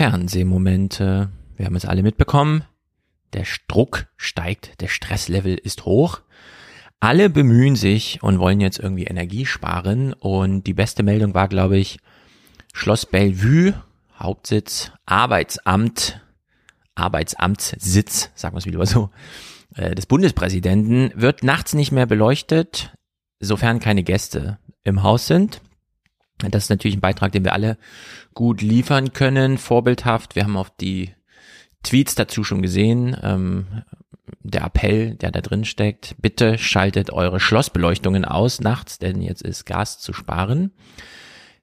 Fernsehmomente. Wir haben es alle mitbekommen. Der Druck steigt, der Stresslevel ist hoch. Alle bemühen sich und wollen jetzt irgendwie Energie sparen. Und die beste Meldung war, glaube ich, Schloss Bellevue, Hauptsitz, Arbeitsamt, Arbeitsamtssitz, sagen wir es wieder so, äh, des Bundespräsidenten, wird nachts nicht mehr beleuchtet, sofern keine Gäste im Haus sind. Das ist natürlich ein Beitrag, den wir alle gut liefern können, vorbildhaft. Wir haben auch die Tweets dazu schon gesehen. Ähm, der Appell, der da drin steckt, bitte schaltet eure Schlossbeleuchtungen aus nachts, denn jetzt ist Gas zu sparen.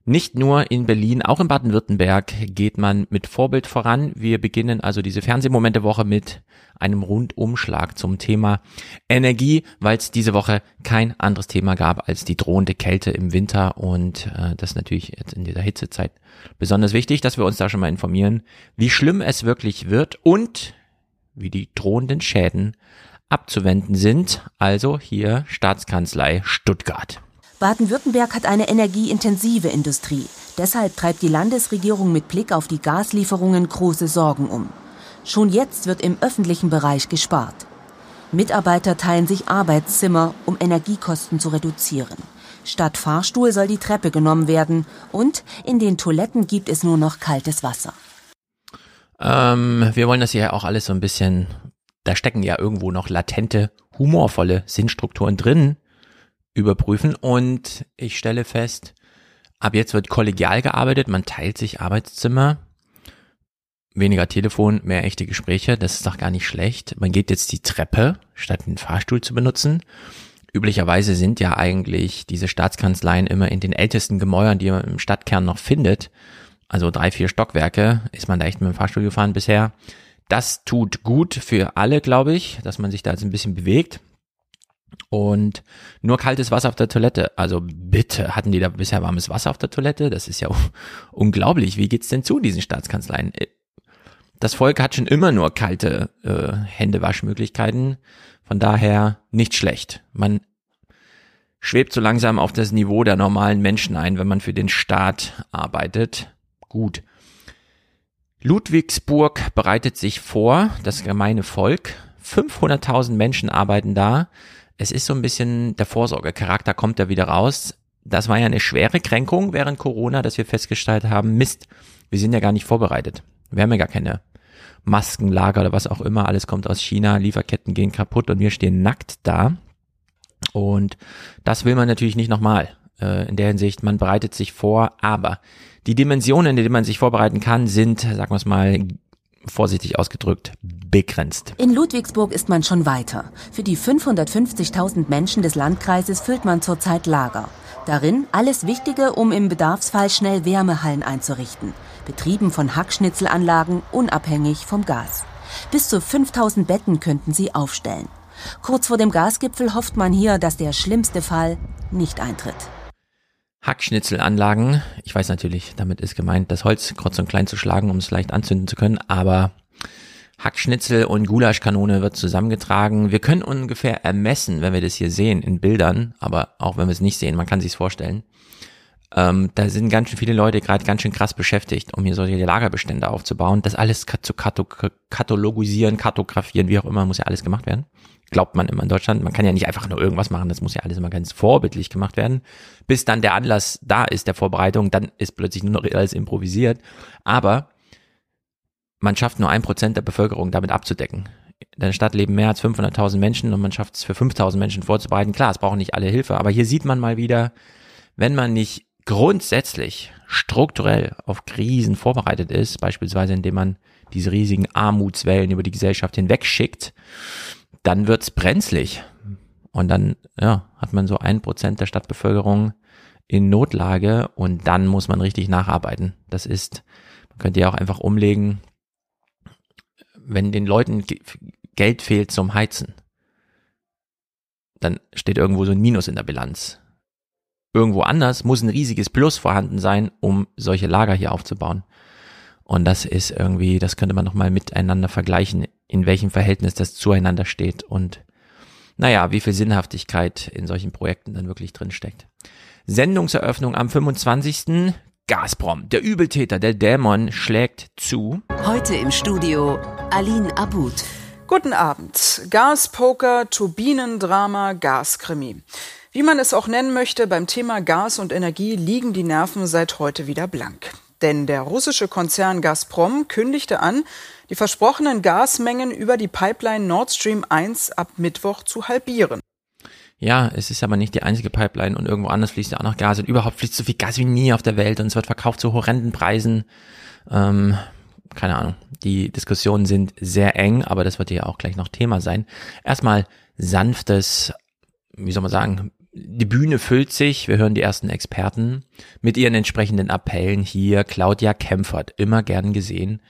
Nicht nur in Berlin, auch in Baden-Württemberg geht man mit Vorbild voran. Wir beginnen also diese Fernsehmomente-Woche mit einem Rundumschlag zum Thema Energie, weil es diese Woche kein anderes Thema gab als die drohende Kälte im Winter und äh, das ist natürlich jetzt in dieser Hitzezeit besonders wichtig, dass wir uns da schon mal informieren, wie schlimm es wirklich wird und wie die drohenden Schäden abzuwenden sind. Also hier Staatskanzlei Stuttgart. Baden-Württemberg hat eine energieintensive Industrie. Deshalb treibt die Landesregierung mit Blick auf die Gaslieferungen große Sorgen um. Schon jetzt wird im öffentlichen Bereich gespart. Mitarbeiter teilen sich Arbeitszimmer, um Energiekosten zu reduzieren. Statt Fahrstuhl soll die Treppe genommen werden und in den Toiletten gibt es nur noch kaltes Wasser. Ähm, wir wollen das hier auch alles so ein bisschen, da stecken ja irgendwo noch latente, humorvolle Sinnstrukturen drin überprüfen und ich stelle fest, ab jetzt wird kollegial gearbeitet, man teilt sich Arbeitszimmer, weniger Telefon, mehr echte Gespräche, das ist doch gar nicht schlecht. Man geht jetzt die Treppe, statt den Fahrstuhl zu benutzen. Üblicherweise sind ja eigentlich diese Staatskanzleien immer in den ältesten Gemäuern, die man im Stadtkern noch findet. Also drei, vier Stockwerke ist man da echt mit dem Fahrstuhl gefahren bisher. Das tut gut für alle, glaube ich, dass man sich da jetzt ein bisschen bewegt. Und nur kaltes Wasser auf der Toilette. Also bitte, hatten die da bisher warmes Wasser auf der Toilette? Das ist ja unglaublich. Wie geht's denn zu diesen Staatskanzleien? Äh, das Volk hat schon immer nur kalte äh, Händewaschmöglichkeiten. Von daher nicht schlecht. Man schwebt so langsam auf das Niveau der normalen Menschen ein, wenn man für den Staat arbeitet. Gut. Ludwigsburg bereitet sich vor, das gemeine Volk. 500.000 Menschen arbeiten da es ist so ein bisschen der Vorsorgecharakter kommt da wieder raus. Das war ja eine schwere Kränkung während Corona, dass wir festgestellt haben, Mist, wir sind ja gar nicht vorbereitet. Wir haben ja gar keine Maskenlager oder was auch immer. Alles kommt aus China, Lieferketten gehen kaputt und wir stehen nackt da. Und das will man natürlich nicht nochmal. Äh, in der Hinsicht, man bereitet sich vor, aber die Dimensionen, in denen man sich vorbereiten kann, sind, sagen wir es mal, vorsichtig ausgedrückt, begrenzt. In Ludwigsburg ist man schon weiter. Für die 550.000 Menschen des Landkreises füllt man zurzeit Lager. Darin alles Wichtige, um im Bedarfsfall schnell Wärmehallen einzurichten. Betrieben von Hackschnitzelanlagen, unabhängig vom Gas. Bis zu 5000 Betten könnten sie aufstellen. Kurz vor dem Gasgipfel hofft man hier, dass der schlimmste Fall nicht eintritt. Hackschnitzelanlagen. Ich weiß natürlich, damit ist gemeint, das Holz kurz und klein zu schlagen, um es leicht anzünden zu können, aber Hackschnitzel und Gulaschkanone wird zusammengetragen. Wir können ungefähr ermessen, wenn wir das hier sehen in Bildern, aber auch wenn wir es nicht sehen, man kann sich's vorstellen. Ähm, da sind ganz schön viele Leute gerade ganz schön krass beschäftigt, um hier solche Lagerbestände aufzubauen. Das alles zu katalogisieren, kartografieren, wie auch immer, muss ja alles gemacht werden glaubt man immer in Deutschland. Man kann ja nicht einfach nur irgendwas machen, das muss ja alles immer ganz vorbildlich gemacht werden. Bis dann der Anlass da ist der Vorbereitung, dann ist plötzlich nur noch alles improvisiert. Aber man schafft nur ein Prozent der Bevölkerung damit abzudecken. In der Stadt leben mehr als 500.000 Menschen und man schafft es für 5.000 Menschen vorzubereiten. Klar, es brauchen nicht alle Hilfe, aber hier sieht man mal wieder, wenn man nicht grundsätzlich strukturell auf Krisen vorbereitet ist, beispielsweise indem man diese riesigen Armutswellen über die Gesellschaft hinweg schickt, dann wird's brenzlig. Und dann ja, hat man so ein Prozent der Stadtbevölkerung in Notlage und dann muss man richtig nacharbeiten. Das ist, man könnte ja auch einfach umlegen, wenn den Leuten Geld fehlt zum Heizen, dann steht irgendwo so ein Minus in der Bilanz. Irgendwo anders muss ein riesiges Plus vorhanden sein, um solche Lager hier aufzubauen. Und das ist irgendwie, das könnte man nochmal miteinander vergleichen, in welchem Verhältnis das zueinander steht und naja, wie viel Sinnhaftigkeit in solchen Projekten dann wirklich drin steckt. Sendungseröffnung am 25. Gazprom, der Übeltäter, der Dämon schlägt zu. Heute im Studio Aline Abud. Guten Abend. Gaspoker, Turbinendrama, Gaskrimi. Wie man es auch nennen möchte, beim Thema Gas und Energie liegen die Nerven seit heute wieder blank. Denn der russische Konzern Gazprom kündigte an, die versprochenen Gasmengen über die Pipeline Nord Stream 1 ab Mittwoch zu halbieren. Ja, es ist aber nicht die einzige Pipeline und irgendwo anders fließt ja auch noch Gas und überhaupt fließt so viel Gas wie nie auf der Welt und es wird verkauft zu horrenden Preisen. Ähm, keine Ahnung. Die Diskussionen sind sehr eng, aber das wird ja auch gleich noch Thema sein. Erstmal sanftes, wie soll man sagen, die Bühne füllt sich, wir hören die ersten Experten mit ihren entsprechenden Appellen hier. Claudia Kempfert, immer gern gesehen.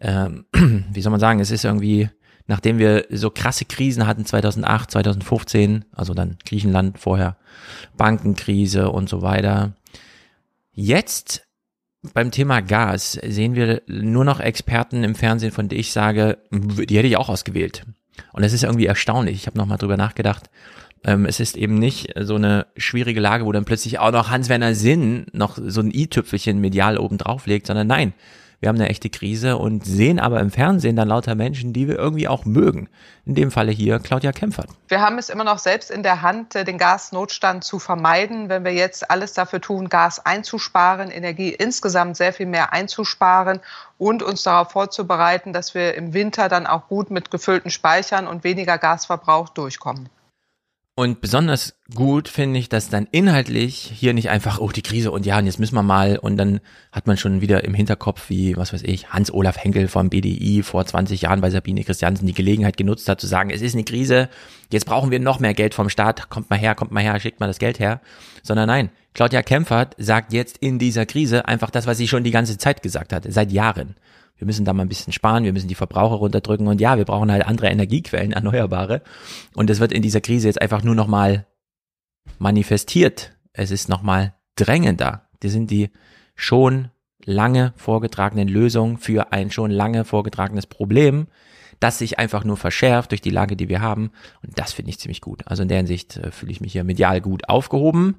Ähm, wie soll man sagen, es ist irgendwie nachdem wir so krasse Krisen hatten 2008, 2015, also dann Griechenland vorher, Bankenkrise und so weiter. Jetzt beim Thema Gas sehen wir nur noch Experten im Fernsehen, von denen ich sage, die hätte ich auch ausgewählt. Und das ist irgendwie erstaunlich. Ich habe nochmal drüber nachgedacht. Ähm, es ist eben nicht so eine schwierige Lage, wo dann plötzlich auch noch Hans-Werner Sinn noch so ein i-Tüpfelchen medial oben drauf legt, sondern nein, wir haben eine echte Krise und sehen aber im Fernsehen dann lauter Menschen, die wir irgendwie auch mögen. In dem Falle hier Claudia Kempfert. Wir haben es immer noch selbst in der Hand, äh, den Gasnotstand zu vermeiden, wenn wir jetzt alles dafür tun, Gas einzusparen, Energie insgesamt sehr viel mehr einzusparen und uns darauf vorzubereiten, dass wir im Winter dann auch gut mit gefüllten Speichern und weniger Gasverbrauch durchkommen. Und besonders gut finde ich, dass dann inhaltlich hier nicht einfach, oh, die Krise und ja, und jetzt müssen wir mal und dann hat man schon wieder im Hinterkopf, wie, was weiß ich, Hans-Olaf Henkel vom BDI vor 20 Jahren bei Sabine Christiansen die Gelegenheit genutzt hat zu sagen, es ist eine Krise, jetzt brauchen wir noch mehr Geld vom Staat, kommt mal her, kommt mal her, schickt mal das Geld her. Sondern nein, Claudia Kempfert sagt jetzt in dieser Krise einfach das, was sie schon die ganze Zeit gesagt hat, seit Jahren wir müssen da mal ein bisschen sparen, wir müssen die Verbraucher runterdrücken und ja, wir brauchen halt andere Energiequellen, erneuerbare. Und das wird in dieser Krise jetzt einfach nur nochmal manifestiert. Es ist nochmal drängender. Das sind die schon lange vorgetragenen Lösungen für ein schon lange vorgetragenes Problem, das sich einfach nur verschärft durch die Lage, die wir haben. Und das finde ich ziemlich gut. Also in der Hinsicht äh, fühle ich mich hier medial gut aufgehoben.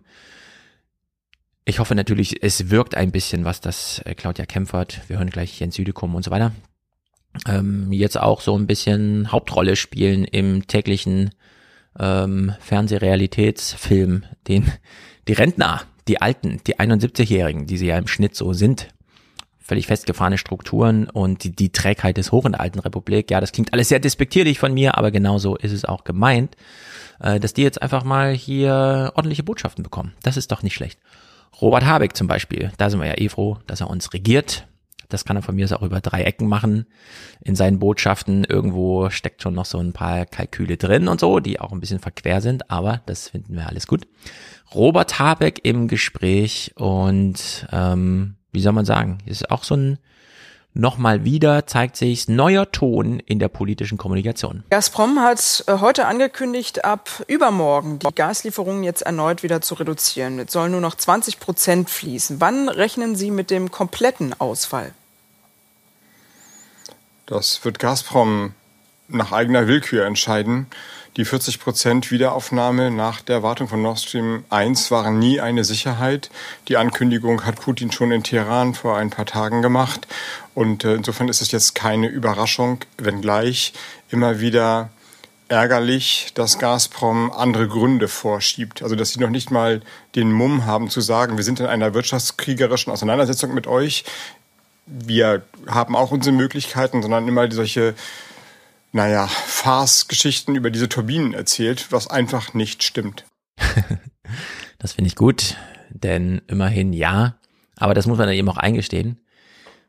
Ich hoffe natürlich, es wirkt ein bisschen, was das äh, Claudia Kempfert, wir hören gleich Jens Südekum und so weiter, ähm, jetzt auch so ein bisschen Hauptrolle spielen im täglichen ähm, Fernsehrealitätsfilm, den die Rentner, die Alten, die 71-Jährigen, die sie ja im Schnitt so sind, völlig festgefahrene Strukturen und die, die Trägheit des Hoch in der Alten Republik. Ja, das klingt alles sehr despektierlich von mir, aber genauso ist es auch gemeint, äh, dass die jetzt einfach mal hier ordentliche Botschaften bekommen. Das ist doch nicht schlecht. Robert Habeck zum Beispiel, da sind wir ja eh froh, dass er uns regiert. Das kann er von mir aus auch über drei Ecken machen. In seinen Botschaften irgendwo steckt schon noch so ein paar Kalküle drin und so, die auch ein bisschen verquer sind, aber das finden wir alles gut. Robert Habeck im Gespräch und ähm, wie soll man sagen, ist auch so ein Nochmal wieder zeigt sich neuer Ton in der politischen Kommunikation. Gazprom hat äh, heute angekündigt, ab übermorgen die Gaslieferungen jetzt erneut wieder zu reduzieren. Jetzt sollen nur noch 20 Prozent fließen. Wann rechnen Sie mit dem kompletten Ausfall? Das wird Gazprom nach eigener Willkür entscheiden. Die 40 Prozent Wiederaufnahme nach der Wartung von Nord Stream 1 waren nie eine Sicherheit. Die Ankündigung hat Putin schon in Teheran vor ein paar Tagen gemacht. Und äh, insofern ist es jetzt keine Überraschung, wenngleich immer wieder ärgerlich, dass Gazprom andere Gründe vorschiebt. Also dass sie noch nicht mal den Mumm haben zu sagen, wir sind in einer wirtschaftskriegerischen Auseinandersetzung mit euch. Wir haben auch unsere Möglichkeiten, sondern immer solche naja, Farce-Geschichten über diese Turbinen erzählt, was einfach nicht stimmt. das finde ich gut, denn immerhin ja, aber das muss man dann eben auch eingestehen.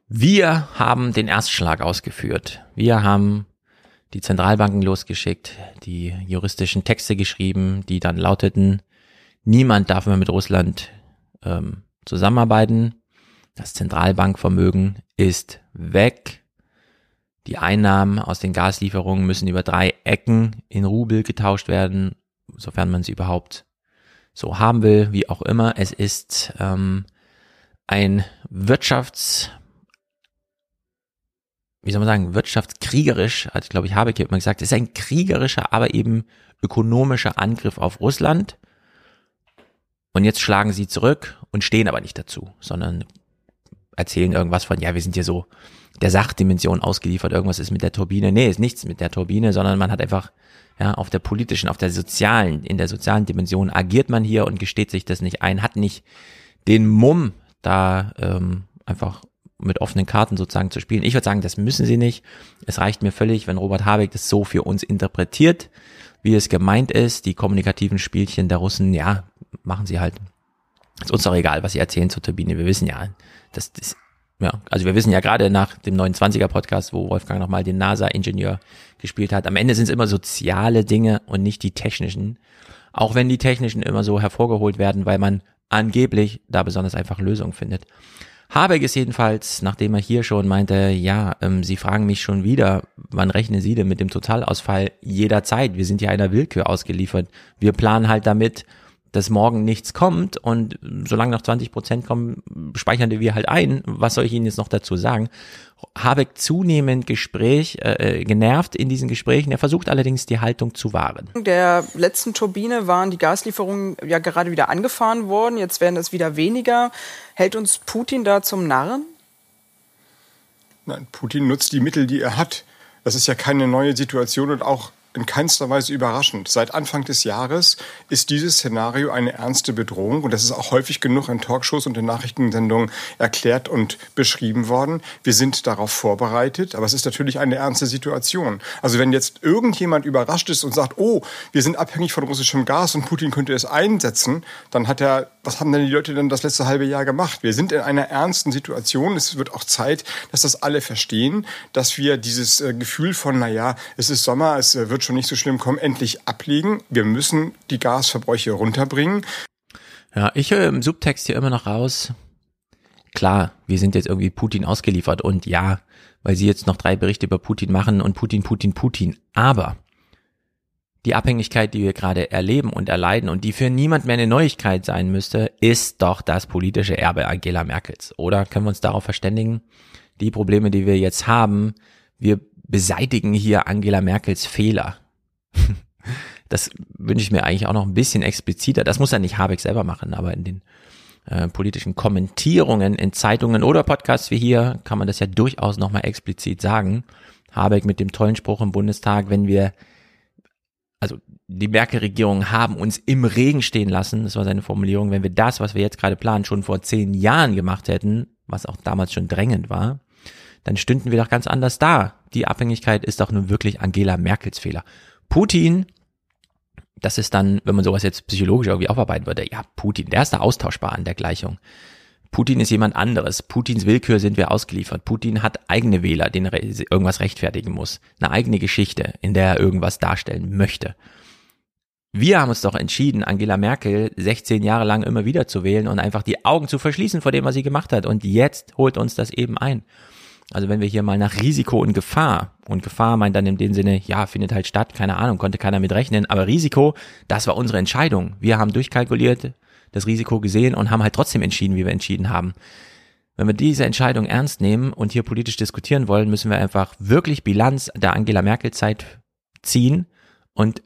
Wir haben den Erstschlag ausgeführt. Wir haben die Zentralbanken losgeschickt, die juristischen Texte geschrieben, die dann lauteten, niemand darf mehr mit Russland ähm, zusammenarbeiten. Das Zentralbankvermögen ist weg. Die Einnahmen aus den Gaslieferungen müssen über drei Ecken in Rubel getauscht werden, sofern man sie überhaupt so haben will, wie auch immer. Es ist ähm, ein Wirtschafts, wie soll man sagen, wirtschaftskriegerisch, hat glaube ich Habeck immer gesagt, es ist ein kriegerischer, aber eben ökonomischer Angriff auf Russland. Und jetzt schlagen sie zurück und stehen aber nicht dazu, sondern erzählen irgendwas von, ja, wir sind hier so der Sachdimension ausgeliefert, irgendwas ist mit der Turbine. Nee, ist nichts mit der Turbine, sondern man hat einfach, ja, auf der politischen, auf der sozialen, in der sozialen Dimension agiert man hier und gesteht sich das nicht ein, hat nicht den Mumm, da ähm, einfach mit offenen Karten sozusagen zu spielen. Ich würde sagen, das müssen sie nicht. Es reicht mir völlig, wenn Robert Habeck das so für uns interpretiert, wie es gemeint ist. Die kommunikativen Spielchen der Russen, ja, machen sie halt. Ist uns doch egal, was sie erzählen zur Turbine. Wir wissen ja, das, ja, also wir wissen ja gerade nach dem 29er Podcast, wo Wolfgang nochmal den NASA-Ingenieur gespielt hat, am Ende sind es immer soziale Dinge und nicht die technischen. Auch wenn die technischen immer so hervorgeholt werden, weil man angeblich da besonders einfach Lösungen findet. Habeck ist jedenfalls, nachdem er hier schon meinte, ja, ähm, Sie fragen mich schon wieder, wann rechnen Sie denn mit dem Totalausfall? Jederzeit. Wir sind ja einer Willkür ausgeliefert. Wir planen halt damit, dass morgen nichts kommt und solange noch 20 Prozent kommen, speichern wir halt ein. Was soll ich Ihnen jetzt noch dazu sagen? Habeck zunehmend Gespräch, äh, äh, genervt in diesen Gesprächen. Er versucht allerdings die Haltung zu wahren. Der letzten Turbine waren die Gaslieferungen ja gerade wieder angefahren worden. Jetzt werden es wieder weniger. Hält uns Putin da zum Narren? Nein, Putin nutzt die Mittel, die er hat. Das ist ja keine neue Situation und auch in keinster Weise überraschend. Seit Anfang des Jahres ist dieses Szenario eine ernste Bedrohung und das ist auch häufig genug in Talkshows und in Nachrichtensendungen erklärt und beschrieben worden. Wir sind darauf vorbereitet, aber es ist natürlich eine ernste Situation. Also wenn jetzt irgendjemand überrascht ist und sagt, oh, wir sind abhängig von russischem Gas und Putin könnte es einsetzen, dann hat er, was haben denn die Leute denn das letzte halbe Jahr gemacht? Wir sind in einer ernsten Situation. Es wird auch Zeit, dass das alle verstehen, dass wir dieses äh, Gefühl von, naja, es ist Sommer, es äh, wird schon nicht so schlimm kommen, endlich ablegen. Wir müssen die Gasverbräuche runterbringen. Ja, ich höre im Subtext hier immer noch raus. Klar, wir sind jetzt irgendwie Putin ausgeliefert und ja, weil sie jetzt noch drei Berichte über Putin machen und Putin, Putin, Putin. Aber die Abhängigkeit, die wir gerade erleben und erleiden und die für niemand mehr eine Neuigkeit sein müsste, ist doch das politische Erbe Angela Merkels. Oder können wir uns darauf verständigen? Die Probleme, die wir jetzt haben, wir beseitigen hier Angela Merkels Fehler. Das wünsche ich mir eigentlich auch noch ein bisschen expliziter. Das muss ja nicht Habeck selber machen, aber in den äh, politischen Kommentierungen in Zeitungen oder Podcasts wie hier kann man das ja durchaus nochmal explizit sagen. Habeck mit dem tollen Spruch im Bundestag, wenn wir, also die Merkel-Regierung haben uns im Regen stehen lassen, das war seine Formulierung, wenn wir das, was wir jetzt gerade planen, schon vor zehn Jahren gemacht hätten, was auch damals schon drängend war, dann stünden wir doch ganz anders da. Die Abhängigkeit ist doch nun wirklich Angela Merkels Fehler. Putin, das ist dann, wenn man sowas jetzt psychologisch irgendwie aufarbeiten würde, ja, Putin, der ist da austauschbar an der Gleichung. Putin ist jemand anderes. Putins Willkür sind wir ausgeliefert. Putin hat eigene Wähler, denen er irgendwas rechtfertigen muss. Eine eigene Geschichte, in der er irgendwas darstellen möchte. Wir haben uns doch entschieden, Angela Merkel 16 Jahre lang immer wieder zu wählen und einfach die Augen zu verschließen vor dem, was sie gemacht hat. Und jetzt holt uns das eben ein. Also wenn wir hier mal nach Risiko und Gefahr, und Gefahr meint dann in dem Sinne, ja, findet halt statt, keine Ahnung, konnte keiner mit rechnen, aber Risiko, das war unsere Entscheidung. Wir haben durchkalkuliert, das Risiko gesehen und haben halt trotzdem entschieden, wie wir entschieden haben. Wenn wir diese Entscheidung ernst nehmen und hier politisch diskutieren wollen, müssen wir einfach wirklich Bilanz der Angela Merkel Zeit ziehen und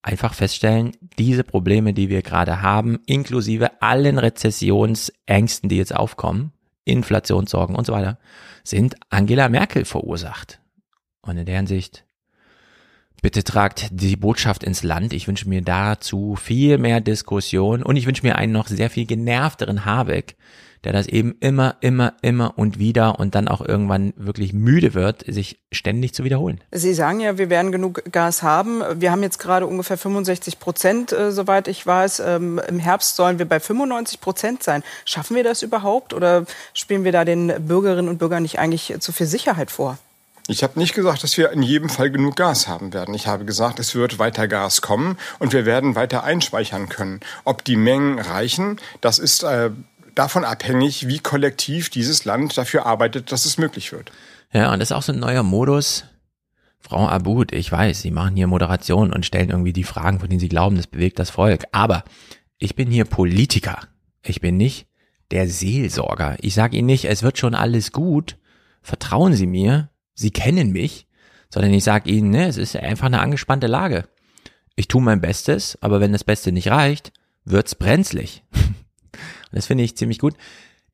einfach feststellen, diese Probleme, die wir gerade haben, inklusive allen Rezessionsängsten, die jetzt aufkommen, Inflationssorgen und so weiter, sind Angela Merkel verursacht. Und in der Hinsicht, bitte tragt die Botschaft ins Land. Ich wünsche mir dazu viel mehr Diskussion und ich wünsche mir einen noch sehr viel genervteren Habeck, der das eben immer, immer, immer und wieder und dann auch irgendwann wirklich müde wird, sich ständig zu wiederholen. Sie sagen ja, wir werden genug Gas haben. Wir haben jetzt gerade ungefähr 65 Prozent, äh, soweit ich weiß. Ähm, Im Herbst sollen wir bei 95 Prozent sein. Schaffen wir das überhaupt oder spielen wir da den Bürgerinnen und Bürgern nicht eigentlich zu viel Sicherheit vor? Ich habe nicht gesagt, dass wir in jedem Fall genug Gas haben werden. Ich habe gesagt, es wird weiter Gas kommen und wir werden weiter einspeichern können. Ob die Mengen reichen, das ist äh, davon abhängig, wie kollektiv dieses Land dafür arbeitet, dass es möglich wird. Ja, und das ist auch so ein neuer Modus. Frau Abud, ich weiß, Sie machen hier Moderation und stellen irgendwie die Fragen, von denen Sie glauben, das bewegt das Volk. Aber ich bin hier Politiker. Ich bin nicht der Seelsorger. Ich sage Ihnen nicht, es wird schon alles gut. Vertrauen Sie mir. Sie kennen mich. Sondern ich sage Ihnen, ne, es ist einfach eine angespannte Lage. Ich tue mein Bestes, aber wenn das Beste nicht reicht, wird's brenzlig. Das finde ich ziemlich gut.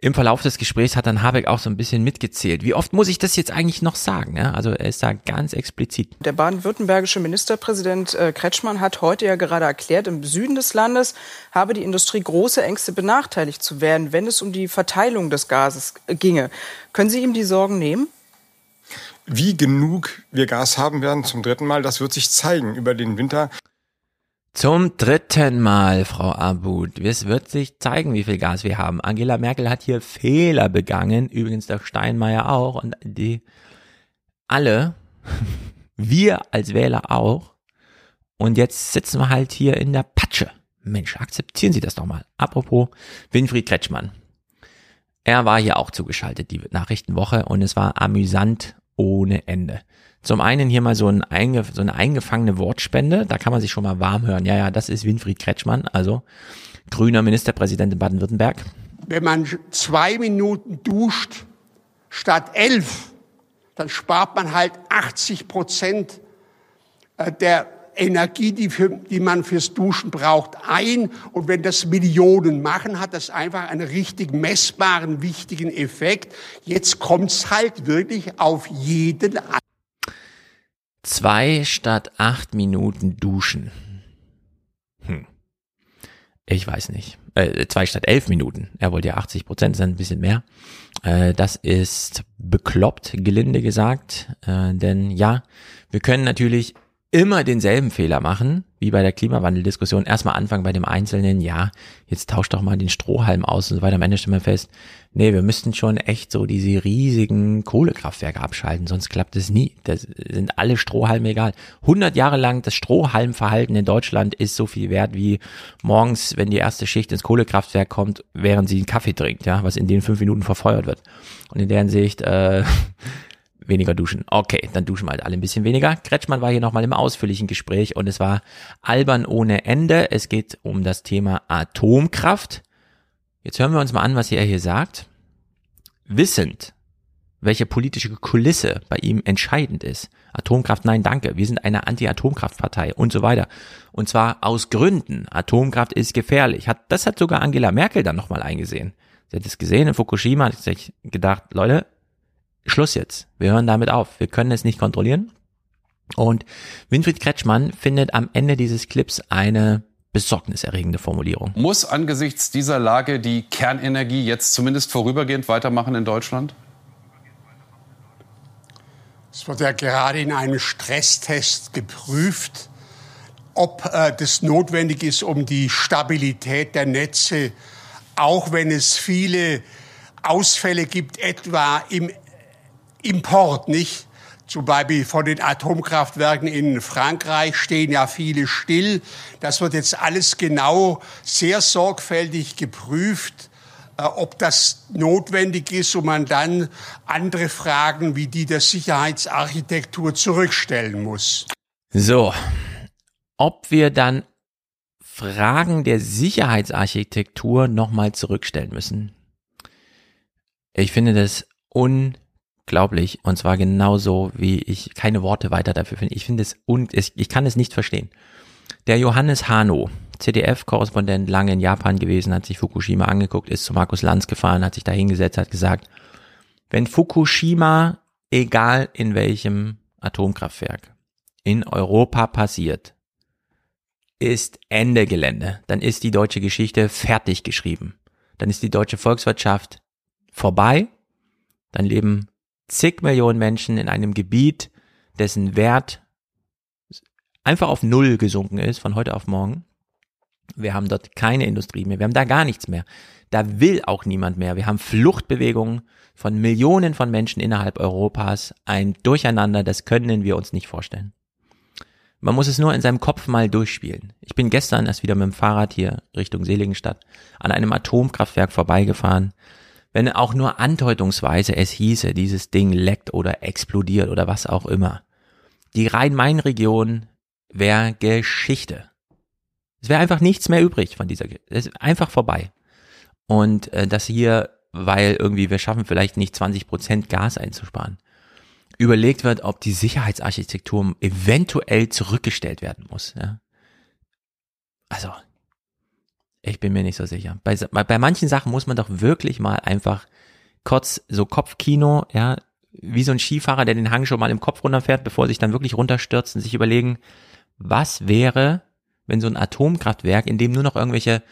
Im Verlauf des Gesprächs hat dann Habeck auch so ein bisschen mitgezählt. Wie oft muss ich das jetzt eigentlich noch sagen? Ja, also er ist da ganz explizit. Der baden-württembergische Ministerpräsident äh, Kretschmann hat heute ja gerade erklärt, im Süden des Landes habe die Industrie große Ängste, benachteiligt zu werden, wenn es um die Verteilung des Gases ginge. Können Sie ihm die Sorgen nehmen? Wie genug wir Gas haben werden zum dritten Mal, das wird sich zeigen über den Winter. Zum dritten Mal, Frau Abud. Es wird sich zeigen, wie viel Gas wir haben. Angela Merkel hat hier Fehler begangen. Übrigens der Steinmeier auch. Und die alle, wir als Wähler auch. Und jetzt sitzen wir halt hier in der Patsche. Mensch, akzeptieren Sie das doch mal. Apropos Winfried Kretschmann. Er war hier auch zugeschaltet, die Nachrichtenwoche, und es war amüsant ohne Ende. Zum einen hier mal so, ein einge, so eine eingefangene Wortspende, da kann man sich schon mal warm hören. Ja, ja, das ist Winfried Kretschmann, also grüner Ministerpräsident in Baden-Württemberg. Wenn man zwei Minuten duscht statt elf, dann spart man halt 80 Prozent äh, der Energie, die, für, die man fürs Duschen braucht, ein. Und wenn das Millionen machen, hat das einfach einen richtig messbaren, wichtigen Effekt. Jetzt kommt's halt wirklich auf jeden an. Zwei statt acht Minuten duschen. Hm. Ich weiß nicht. Äh, zwei statt elf Minuten. Er wollte ja 80 Prozent, ist ein bisschen mehr. Äh, das ist bekloppt, gelinde gesagt. Äh, denn ja, wir können natürlich immer denselben Fehler machen, wie bei der Klimawandeldiskussion. Erstmal anfangen bei dem Einzelnen, ja, jetzt tauscht doch mal den Strohhalm aus und so weiter. Am Ende stellen wir fest, nee, wir müssten schon echt so diese riesigen Kohlekraftwerke abschalten, sonst klappt es nie. Das sind alle Strohhalme egal. 100 Jahre lang das Strohhalmverhalten in Deutschland ist so viel wert wie morgens, wenn die erste Schicht ins Kohlekraftwerk kommt, während sie einen Kaffee trinkt, ja, was in den fünf Minuten verfeuert wird. Und in deren Sicht, äh, weniger duschen. Okay, dann duschen wir halt alle ein bisschen weniger. Kretschmann war hier nochmal im ausführlichen Gespräch und es war albern ohne Ende. Es geht um das Thema Atomkraft. Jetzt hören wir uns mal an, was er hier sagt. Wissend, welche politische Kulisse bei ihm entscheidend ist. Atomkraft, nein, danke. Wir sind eine Anti-Atomkraftpartei und so weiter. Und zwar aus Gründen. Atomkraft ist gefährlich. Hat, das hat sogar Angela Merkel dann nochmal eingesehen. Sie hat es gesehen in Fukushima, hat sich gedacht, Leute, Schluss jetzt. Wir hören damit auf. Wir können es nicht kontrollieren. Und Winfried Kretschmann findet am Ende dieses Clips eine besorgniserregende Formulierung. Muss angesichts dieser Lage die Kernenergie jetzt zumindest vorübergehend weitermachen in Deutschland? Es wird ja gerade in einem Stresstest geprüft, ob äh, das notwendig ist, um die Stabilität der Netze, auch wenn es viele Ausfälle gibt, etwa im Import, nicht? Zum Beispiel von den Atomkraftwerken in Frankreich stehen ja viele still. Das wird jetzt alles genau, sehr sorgfältig geprüft, äh, ob das notwendig ist und man dann andere Fragen wie die der Sicherheitsarchitektur zurückstellen muss. So, ob wir dann Fragen der Sicherheitsarchitektur nochmal zurückstellen müssen. Ich finde das un unglaublich und zwar genauso, wie ich keine Worte weiter dafür finde. Ich finde es und ich kann es nicht verstehen. Der Johannes Hano, CDF-Korrespondent, lange in Japan gewesen, hat sich Fukushima angeguckt, ist zu Markus Lanz gefahren, hat sich da hingesetzt, hat gesagt, wenn Fukushima, egal in welchem Atomkraftwerk, in Europa passiert, ist Ende Gelände. Dann ist die deutsche Geschichte fertig geschrieben. Dann ist die deutsche Volkswirtschaft vorbei. Dann leben zig Millionen Menschen in einem Gebiet, dessen Wert einfach auf Null gesunken ist von heute auf morgen. Wir haben dort keine Industrie mehr. Wir haben da gar nichts mehr. Da will auch niemand mehr. Wir haben Fluchtbewegungen von Millionen von Menschen innerhalb Europas. Ein Durcheinander, das können wir uns nicht vorstellen. Man muss es nur in seinem Kopf mal durchspielen. Ich bin gestern erst wieder mit dem Fahrrad hier Richtung Seligenstadt an einem Atomkraftwerk vorbeigefahren wenn auch nur andeutungsweise es hieße, dieses Ding leckt oder explodiert oder was auch immer. Die Rhein-Main-Region wäre Geschichte. Es wäre einfach nichts mehr übrig von dieser, es ist einfach vorbei. Und äh, das hier, weil irgendwie wir schaffen vielleicht nicht 20 Prozent Gas einzusparen, überlegt wird, ob die Sicherheitsarchitektur eventuell zurückgestellt werden muss. Ja? Also Ich bin mir nicht so sicher. Bei, bei manchen Sachen muss man doch wirklich mal einfach kurz so Kopfkino, ja, wie so ein Skifahrer, der den Hang schon mal im Kopf runterfährt, bevor er sich dann wirklich runterstürzt und sich überlegen, was wäre, wenn so ein Atomkraftwerk, in dem nur noch irgendwelche,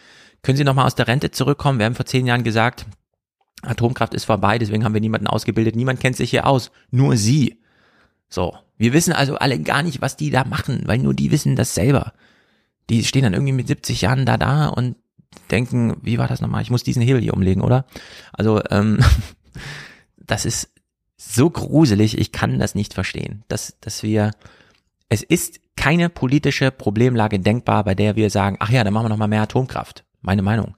können Sie noch mal aus der Rente zurückkommen? Wir haben vor zehn Jahren gesagt, Atomkraft ist vorbei, deswegen haben wir niemanden ausgebildet, niemand kennt sich hier aus, nur Sie. So, wir wissen also alle gar nicht, was die da machen, weil nur die wissen das selber. Die stehen dann irgendwie mit 70 Jahren da da und denken, wie war das nochmal? Ich muss diesen Hebel hier umlegen, oder? Also, ähm, das ist so gruselig, ich kann das nicht verstehen, dass, dass wir, es ist keine politische Problemlage denkbar, bei der wir sagen, ach ja, dann machen wir noch mal mehr Atomkraft. Meine Meinung.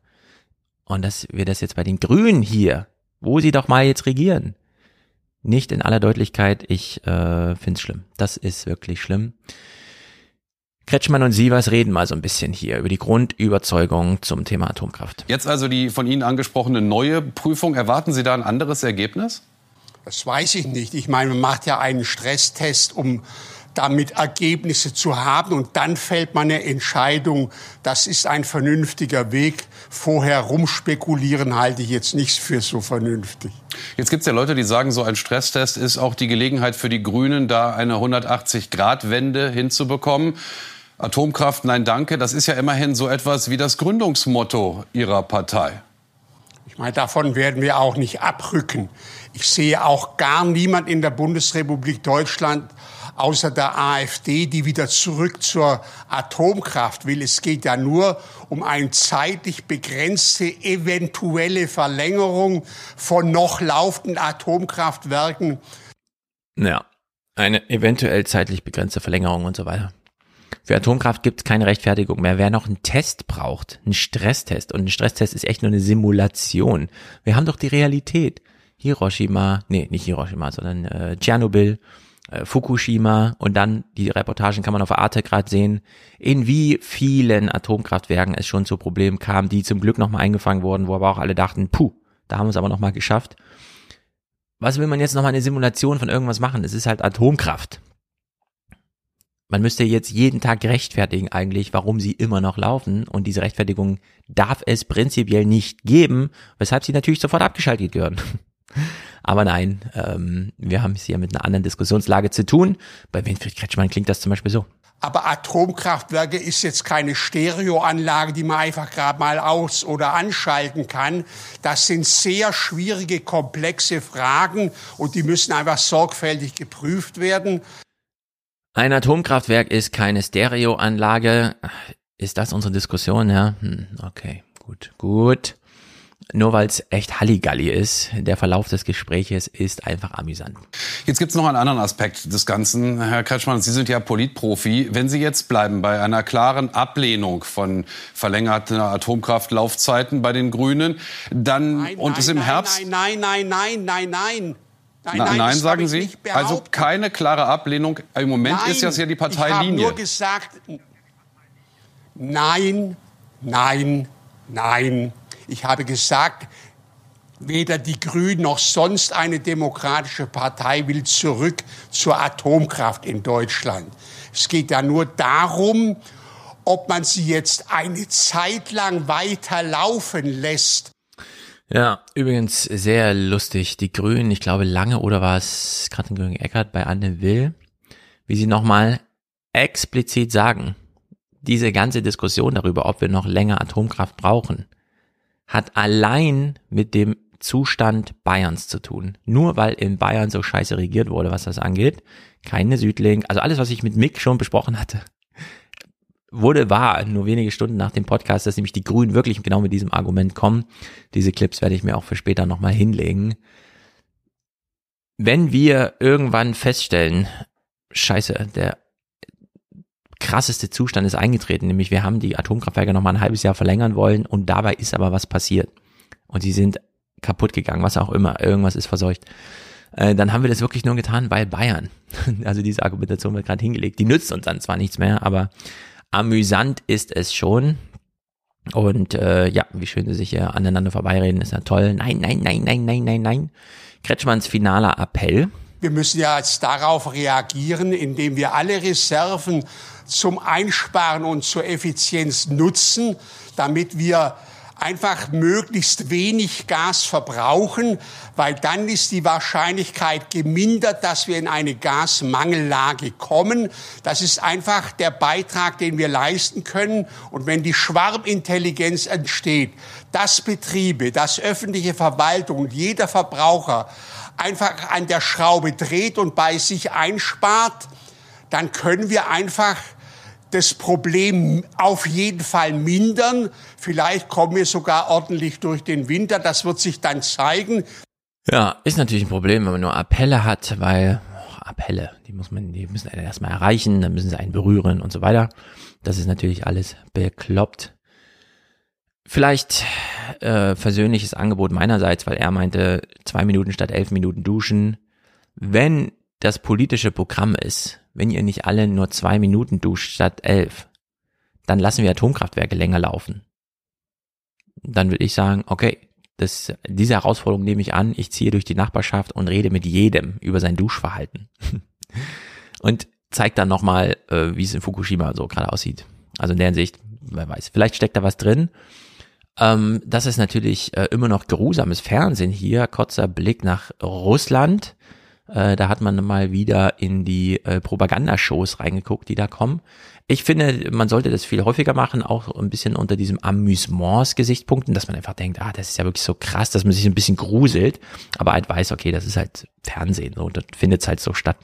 Und dass wir das jetzt bei den Grünen hier, wo sie doch mal jetzt regieren, nicht in aller Deutlichkeit, ich äh, finde es schlimm. Das ist wirklich schlimm. Kretschmann und Sievers reden mal so ein bisschen hier über die Grundüberzeugung zum Thema Atomkraft. Jetzt also die von Ihnen angesprochene neue Prüfung. Erwarten Sie da ein anderes Ergebnis? Das weiß ich nicht. Ich meine, man macht ja einen Stresstest, um damit Ergebnisse zu haben. Und dann fällt man eine Entscheidung, das ist ein vernünftiger Weg. Vorher rumspekulieren halte ich jetzt nicht für so vernünftig. Jetzt gibt es ja Leute, die sagen, so ein Stresstest ist auch die Gelegenheit für die Grünen, da eine 180-Grad-Wende hinzubekommen. Atomkraft, nein, danke. Das ist ja immerhin so etwas wie das Gründungsmotto Ihrer Partei. Ich meine, davon werden wir auch nicht abrücken. Ich sehe auch gar niemand in der Bundesrepublik Deutschland außer der AfD, die wieder zurück zur Atomkraft will. Es geht ja nur um eine zeitlich begrenzte eventuelle Verlängerung von noch laufenden Atomkraftwerken. Ja, eine eventuell zeitlich begrenzte Verlängerung und so weiter. Für Atomkraft gibt es keine Rechtfertigung mehr. Wer noch einen Test braucht, einen Stresstest, und ein Stresstest ist echt nur eine Simulation. Wir haben doch die Realität. Hiroshima, nee, nicht Hiroshima, sondern äh, Tschernobyl, äh, Fukushima und dann die Reportagen kann man auf Arte gerade sehen, in wie vielen Atomkraftwerken es schon zu Problemen kam, die zum Glück nochmal eingefangen wurden, wo aber auch alle dachten, puh, da haben wir es aber nochmal geschafft. Was will man jetzt nochmal eine Simulation von irgendwas machen? Es ist halt Atomkraft. Man müsste jetzt jeden Tag rechtfertigen eigentlich, warum sie immer noch laufen und diese Rechtfertigung darf es prinzipiell nicht geben, weshalb sie natürlich sofort abgeschaltet gehören. Aber nein, ähm, wir haben es hier mit einer anderen Diskussionslage zu tun. Bei Winfried Kretschmann klingt das zum Beispiel so. Aber Atomkraftwerke ist jetzt keine Stereoanlage, die man einfach gerade mal aus- oder anschalten kann. Das sind sehr schwierige, komplexe Fragen und die müssen einfach sorgfältig geprüft werden. Ein Atomkraftwerk ist keine Stereoanlage. Ist das unsere Diskussion? Ja, hm, okay, gut, gut nur weil es echt Halligalli ist. Der Verlauf des Gespräches ist einfach amüsant. Jetzt gibt es noch einen anderen Aspekt des Ganzen. Herr Kretschmann, Sie sind ja Politprofi. Wenn Sie jetzt bleiben bei einer klaren Ablehnung von verlängerten Atomkraftlaufzeiten bei den Grünen, dann Nein, und nein, es im nein, Herbst. Nein, nein, nein, nein, nein, nein. Nein, nein, das sagen Sie. Also keine klare Ablehnung. Im Moment Nein, ist das ja die Ich habe Parteilinie. nur gesagt, nein, nein, nein. Ich habe gesagt, weder die Grünen noch sonst eine demokratische Partei will zurück zur Atomkraft in Deutschland. Es geht ja nur darum, ob man sie jetzt eine Zeit lang weiterlaufen lässt. Ja, übrigens sehr lustig. Die Grünen, ich glaube lange oder war es Katrin Göring-Eckert bei Anne Will, wie sie nochmal explizit sagen, diese ganze Diskussion darüber, ob wir noch länger Atomkraft brauchen, hat allein mit dem Zustand Bayerns zu tun. Nur weil in Bayern so scheiße regiert wurde, was das angeht. Keine Südling, also alles, was ich mit Mick schon besprochen hatte, wurde wahr, nur wenige Stunden nach dem Podcast, dass nämlich die Grünen wirklich genau mit diesem Argument kommen. Diese Clips werde ich mir auch für später nochmal hinlegen. Wenn wir irgendwann feststellen, scheiße, der krasseste Zustand ist eingetreten, nämlich wir haben die Atomkraftwerke nochmal ein halbes Jahr verlängern wollen und dabei ist aber was passiert. Und sie sind kaputt gegangen, was auch immer, irgendwas ist verseucht. Äh, dann haben wir das wirklich nur getan, weil Bayern, also diese Argumentation wird gerade hingelegt, die nützt uns dann zwar nichts mehr, aber amüsant ist es schon. Und äh, ja, wie schön sie sich hier aneinander vorbeireden, ist ja toll. Nein, nein, nein, nein, nein, nein, nein. Kretschmanns finaler Appell Wir müssen ja jetzt darauf reagieren, indem wir alle Reserven zum Einsparen und zur Effizienz nutzen, damit wir einfach möglichst wenig Gas verbrauchen, weil dann ist die Wahrscheinlichkeit gemindert, dass wir in eine Gasmangellage kommen. Das ist einfach der Beitrag, den wir leisten können. Und wenn die Schwarmintelligenz entsteht, dass Betriebe, dass öffentliche Verwaltung, jeder Verbraucher einfach an der Schraube dreht und bei sich einspart, dann können wir einfach das Problem auf jeden Fall mindern. Vielleicht kommen wir sogar ordentlich durch den Winter. Das wird sich dann zeigen. Ja, ist natürlich ein Problem, wenn man nur Appelle hat, weil oh, Appelle, die muss man, die müssen einen erstmal erreichen, dann müssen sie einen berühren und so weiter. Das ist natürlich alles bekloppt. Vielleicht äh, versöhnliches Angebot meinerseits, weil er meinte, zwei Minuten statt elf Minuten duschen. Wenn das politische Programm ist, wenn ihr nicht alle nur zwei Minuten duscht statt elf, dann lassen wir Atomkraftwerke länger laufen. Dann würde ich sagen, okay, das, diese Herausforderung nehme ich an, ich ziehe durch die Nachbarschaft und rede mit jedem über sein Duschverhalten. und zeigt dann nochmal, äh, wie es in Fukushima so gerade aussieht. Also in der Hinsicht, wer weiß, vielleicht steckt da was drin. Ähm, das ist natürlich äh, immer noch geruhsames Fernsehen hier, kurzer Blick nach Russland. Äh, da hat man mal wieder in die äh, Propagandashows reingeguckt, die da kommen. Ich finde, man sollte das viel häufiger machen, auch ein bisschen unter diesem Amüsements-Gesichtspunkten, dass man einfach denkt, ah, das ist ja wirklich so krass, dass man sich ein bisschen gruselt, aber halt weiß, okay, das ist halt Fernsehen und das findet halt so statt.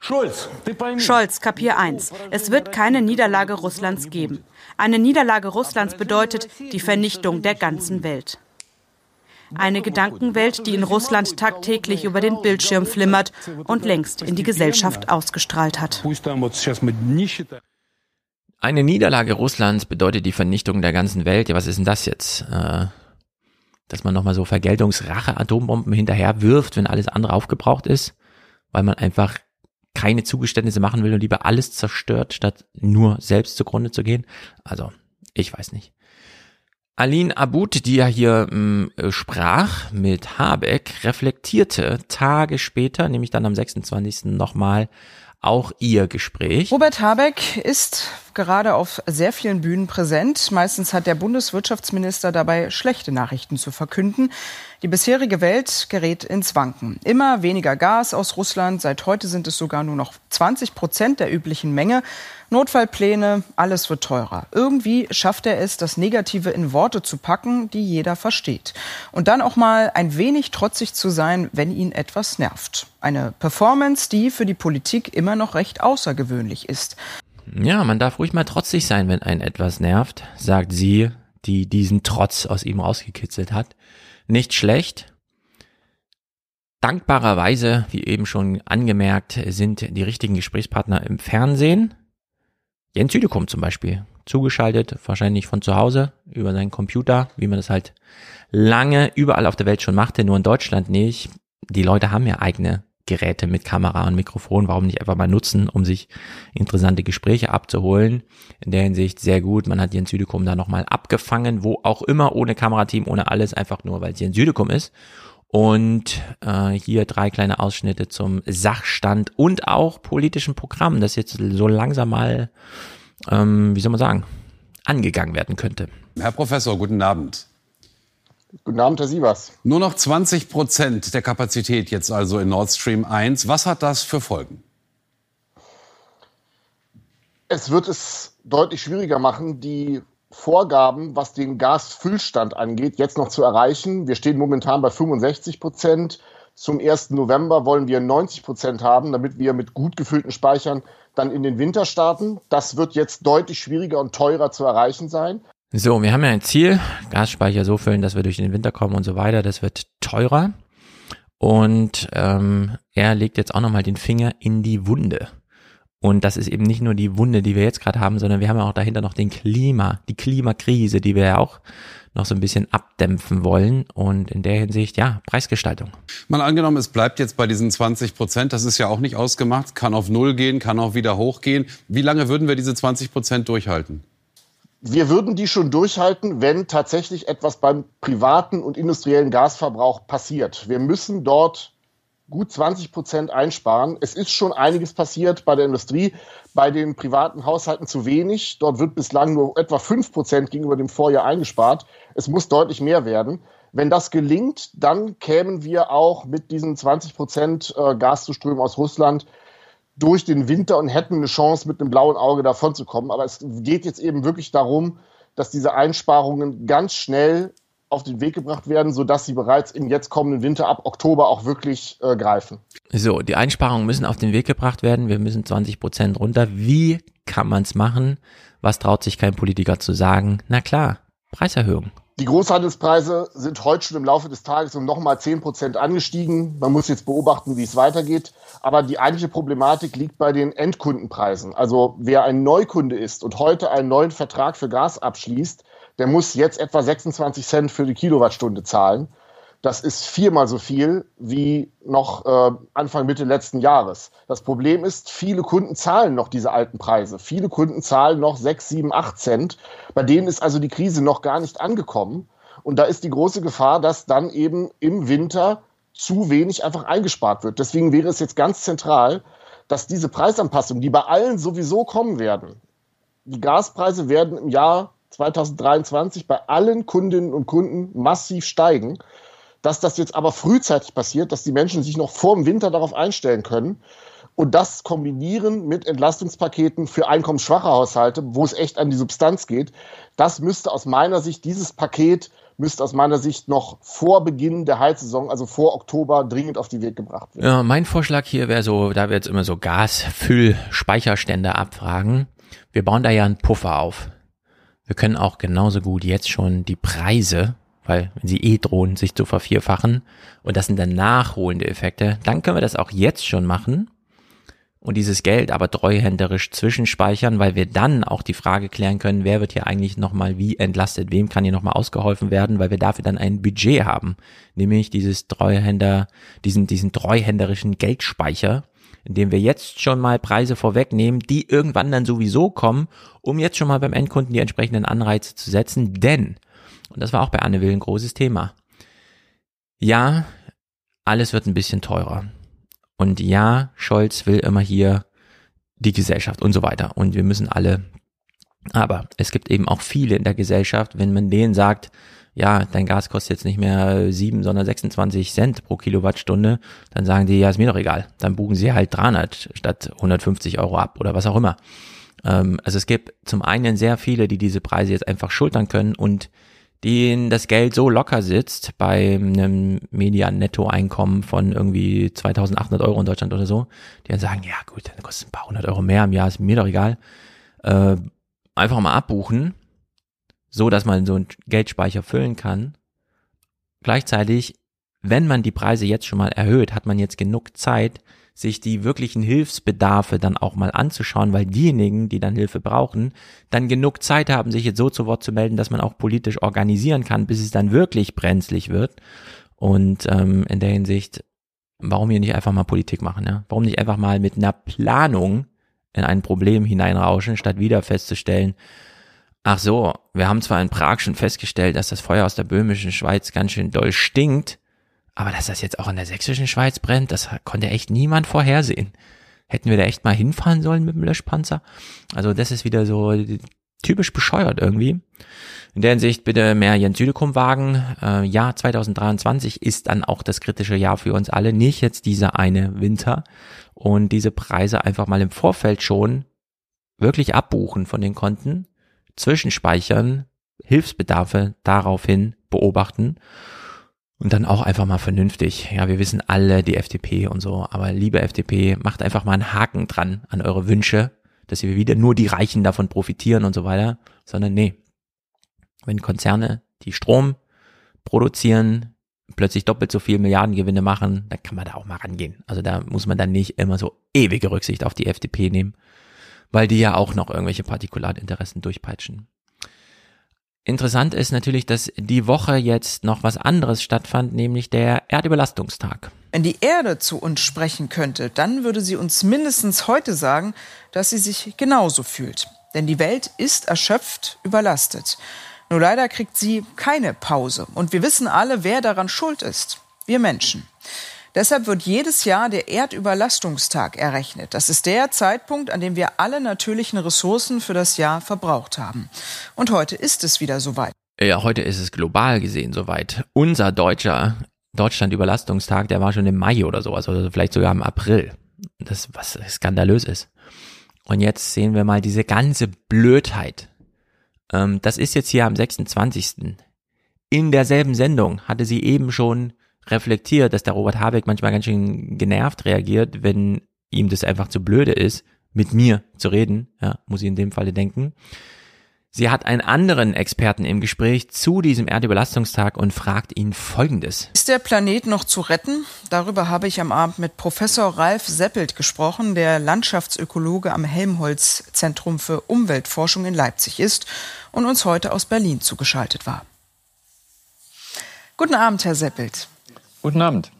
Scholz, Kapier 1. Es wird keine Niederlage Russlands geben. Eine Niederlage Russlands bedeutet die Vernichtung der ganzen Welt. Eine Gedankenwelt, die in Russland tagtäglich über den Bildschirm flimmert und längst in die Gesellschaft ausgestrahlt hat. Eine Niederlage Russlands bedeutet die Vernichtung der ganzen Welt. Ja, was ist denn das jetzt? Äh, dass man nochmal so Vergeltungsrache-Atombomben hinterher wirft, wenn alles andere aufgebraucht ist, weil man einfach keine Zugeständnisse machen will und lieber alles zerstört, statt nur selbst zugrunde zu gehen. Also, ich weiß nicht. Aline Abud, die ja hier mh, mm, sprach mit Habeck, reflektierte Tage später, nämlich dann am 26. nochmal auch ihr Gespräch. Robert Habeck ist gerade auf sehr vielen Bühnen präsent. Meistens hat der Bundeswirtschaftsminister dabei schlechte Nachrichten zu verkünden. Die bisherige Welt gerät ins Wanken. Immer weniger Gas aus Russland. Seit heute sind es sogar nur noch 20 Prozent der üblichen Menge. Notfallpläne, alles wird teurer. Irgendwie schafft er es, das Negative in Worte zu packen, die jeder versteht. Und dann auch mal ein wenig trotzig zu sein, wenn ihn etwas nervt. Eine Performance, die für die Politik immer noch recht außergewöhnlich ist. Ja, man darf ruhig mal trotzig sein, wenn einen etwas nervt, sagt sie, die diesen Trotz aus ihm rausgekitzelt hat. Nicht schlecht. Dankbarerweise, wie eben schon angemerkt, sind die richtigen Gesprächspartner im Fernsehen. Jens Südekum zum Beispiel, zugeschaltet, wahrscheinlich von zu Hause über seinen Computer, wie man das halt lange überall auf der Welt schon machte, nur in Deutschland nicht. Die Leute haben ja eigene Geräte mit Kamera und Mikrofon, warum nicht einfach mal nutzen, um sich interessante Gespräche abzuholen. In der Hinsicht sehr gut. Man hat Jens Südekum da nochmal abgefangen, wo auch immer, ohne Kamerateam, ohne alles, einfach nur, weil es Jens Südekum ist. Und äh, hier drei kleine Ausschnitte zum Sachstand und auch politischen Programm, das jetzt so langsam mal, ähm, wie soll man sagen, angegangen werden könnte. Herr Professor, guten Abend. Guten Abend, Herr Sievers. Nur noch 20 Prozent der Kapazität jetzt also in Nord Stream 1. Was hat das für Folgen? Es wird es deutlich schwieriger machen, die Vorgaben, was den Gasfüllstand angeht, jetzt noch zu erreichen. Wir stehen momentan bei 65 Prozent. Zum 1. November wollen wir 90 Prozent haben, damit wir mit gut gefüllten Speichern dann in den Winter starten. Das wird jetzt deutlich schwieriger und teurer zu erreichen sein. So, wir haben ja ein Ziel, Gasspeicher so füllen, dass wir durch den Winter kommen und so weiter. Das wird teurer. Und ähm, er legt jetzt auch nochmal den Finger in die Wunde. Und das ist eben nicht nur die Wunde, die wir jetzt gerade haben, sondern wir haben ja auch dahinter noch den Klima, die Klimakrise, die wir ja auch noch so ein bisschen abdämpfen wollen. Und in der Hinsicht, ja, Preisgestaltung. Mal angenommen, es bleibt jetzt bei diesen 20 Prozent. Das ist ja auch nicht ausgemacht. Kann auf Null gehen, kann auch wieder hochgehen. Wie lange würden wir diese 20 Prozent durchhalten? Wir würden die schon durchhalten, wenn tatsächlich etwas beim privaten und industriellen Gasverbrauch passiert. Wir müssen dort gut 20 Prozent einsparen. Es ist schon einiges passiert bei der Industrie, bei den privaten Haushalten zu wenig. Dort wird bislang nur etwa 5 Prozent gegenüber dem Vorjahr eingespart. Es muss deutlich mehr werden. Wenn das gelingt, dann kämen wir auch mit diesen 20 Prozent äh, Gaszuströmen aus Russland durch den Winter und hätten eine Chance, mit einem blauen Auge davonzukommen. Aber es geht jetzt eben wirklich darum, dass diese Einsparungen ganz schnell auf den Weg gebracht werden, sodass sie bereits im jetzt kommenden Winter ab Oktober auch wirklich äh, greifen. So, die Einsparungen müssen auf den Weg gebracht werden. Wir müssen 20 Prozent runter. Wie kann man es machen? Was traut sich kein Politiker zu sagen? Na klar, Preiserhöhung. Die Großhandelspreise sind heute schon im Laufe des Tages um nochmal 10 Prozent angestiegen. Man muss jetzt beobachten, wie es weitergeht. Aber die eigentliche Problematik liegt bei den Endkundenpreisen. Also wer ein Neukunde ist und heute einen neuen Vertrag für Gas abschließt, der muss jetzt etwa 26 Cent für die Kilowattstunde zahlen. Das ist viermal so viel wie noch äh, Anfang Mitte letzten Jahres. Das Problem ist, viele Kunden zahlen noch diese alten Preise. Viele Kunden zahlen noch 6, 7, 8 Cent. Bei denen ist also die Krise noch gar nicht angekommen. Und da ist die große Gefahr, dass dann eben im Winter zu wenig einfach eingespart wird. Deswegen wäre es jetzt ganz zentral, dass diese Preisanpassungen, die bei allen sowieso kommen werden, die Gaspreise werden im Jahr 2023 bei allen Kundinnen und Kunden massiv steigen. Dass das jetzt aber frühzeitig passiert, dass die Menschen sich noch vor dem Winter darauf einstellen können und das kombinieren mit Entlastungspaketen für einkommensschwache Haushalte, wo es echt an die Substanz geht, das müsste aus meiner Sicht, dieses Paket müsste aus meiner Sicht noch vor Beginn der Heizsaison, also vor Oktober, dringend auf den Weg gebracht werden. Ja, mein Vorschlag hier wäre so, da wir jetzt immer so Gasfüllspeicherstände abfragen, wir bauen da ja einen Puffer auf. Wir können auch genauso gut jetzt schon die Preise, weil wenn sie eh drohen, sich zu vervierfachen, und das sind dann nachholende Effekte, dann können wir das auch jetzt schon machen und dieses Geld aber treuhänderisch zwischenspeichern, weil wir dann auch die Frage klären können, wer wird hier eigentlich nochmal wie entlastet, wem kann hier nochmal ausgeholfen werden, weil wir dafür dann ein Budget haben, nämlich dieses Treuhänder, diesen, diesen treuhänderischen Geldspeicher, indem wir jetzt schon mal Preise vorwegnehmen, die irgendwann dann sowieso kommen, um jetzt schon mal beim Endkunden die entsprechenden Anreize zu setzen, denn, und das war auch bei Anne Will ein großes Thema, ja, alles wird ein bisschen teurer. Und ja, Scholz will immer hier die Gesellschaft und so weiter. Und wir müssen alle, aber es gibt eben auch viele in der Gesellschaft, wenn man denen sagt, ja, dein Gas kostet jetzt nicht mehr 7, sondern 26 Cent pro Kilowattstunde, dann sagen die, ja, ist mir doch egal. Dann buchen sie halt 300 statt 150 Euro ab oder was auch immer. Ähm, also es gibt zum einen sehr viele, die diese Preise jetzt einfach schultern können und denen das Geld so locker sitzt bei einem Median-Nettoeinkommen von irgendwie 2800 Euro in Deutschland oder so, die dann sagen, ja gut, dann kostet ein paar hundert Euro mehr im Jahr, ist mir doch egal. Äh, einfach mal abbuchen so dass man so einen Geldspeicher füllen kann. Gleichzeitig, wenn man die Preise jetzt schon mal erhöht, hat man jetzt genug Zeit, sich die wirklichen Hilfsbedarfe dann auch mal anzuschauen, weil diejenigen, die dann Hilfe brauchen, dann genug Zeit haben, sich jetzt so zu Wort zu melden, dass man auch politisch organisieren kann, bis es dann wirklich brenzlig wird. Und ähm, in der Hinsicht, warum hier nicht einfach mal Politik machen? Ja? Warum nicht einfach mal mit einer Planung in ein Problem hineinrauschen, statt wieder festzustellen, Ach so, wir haben zwar in Prag schon festgestellt, dass das Feuer aus der böhmischen Schweiz ganz schön doll stinkt, aber dass das jetzt auch in der sächsischen Schweiz brennt, das konnte echt niemand vorhersehen. Hätten wir da echt mal hinfahren sollen mit dem Löschpanzer? Also das ist wieder so typisch bescheuert irgendwie. In der Hinsicht bitte mehr Jens Südekum wagen. Äh, Jahr 2023 ist dann auch das kritische Jahr für uns alle, nicht jetzt dieser eine Winter. Und diese Preise einfach mal im Vorfeld schon wirklich abbuchen von den Konten zwischenspeichern, Hilfsbedarfe daraufhin beobachten und dann auch einfach mal vernünftig. Ja, wir wissen alle die FDP und so, aber liebe FDP, macht einfach mal einen Haken dran an eure Wünsche, dass wir wieder nur die Reichen davon profitieren und so weiter, sondern nee. Wenn Konzerne, die Strom produzieren, plötzlich doppelt so viel Milliardengewinne machen, dann kann man da auch mal rangehen. Also da muss man dann nicht immer so ewige Rücksicht auf die FDP nehmen weil die ja auch noch irgendwelche Partikularinteressen durchpeitschen. Interessant ist natürlich, dass die Woche jetzt noch was anderes stattfand, nämlich der Erdüberlastungstag. Wenn die Erde zu uns sprechen könnte, dann würde sie uns mindestens heute sagen, dass sie sich genauso fühlt. Denn die Welt ist erschöpft, überlastet. Nur leider kriegt sie keine Pause. Und wir wissen alle, wer daran schuld ist. Wir Menschen. Deshalb wird jedes Jahr der Erdüberlastungstag errechnet. Das ist der Zeitpunkt, an dem wir alle natürlichen Ressourcen für das Jahr verbraucht haben. Und heute ist es wieder soweit. Ja, heute ist es global gesehen soweit. Unser deutscher Deutschland-Überlastungstag, der war schon im Mai oder sowas, oder vielleicht sogar im April. Das, was skandalös ist. Und jetzt sehen wir mal diese ganze Blödheit. Ähm, das ist jetzt hier am 26. In derselben Sendung hatte sie eben schon reflektiert, dass der Robert Habeck manchmal ganz schön genervt reagiert, wenn ihm das einfach zu blöde ist, mit mir zu reden, ja, muss ich in dem Falle denken. Sie hat einen anderen Experten im Gespräch zu diesem Erdüberlastungstag und fragt ihn Folgendes. Ist der Planet noch zu retten? Darüber habe ich am Abend mit Professor Ralf Seppelt gesprochen, der Landschaftsökologe am Helmholtz Zentrum für Umweltforschung in Leipzig ist und uns heute aus Berlin zugeschaltet war. Guten Abend, Herr Seppelt. Guten Abend.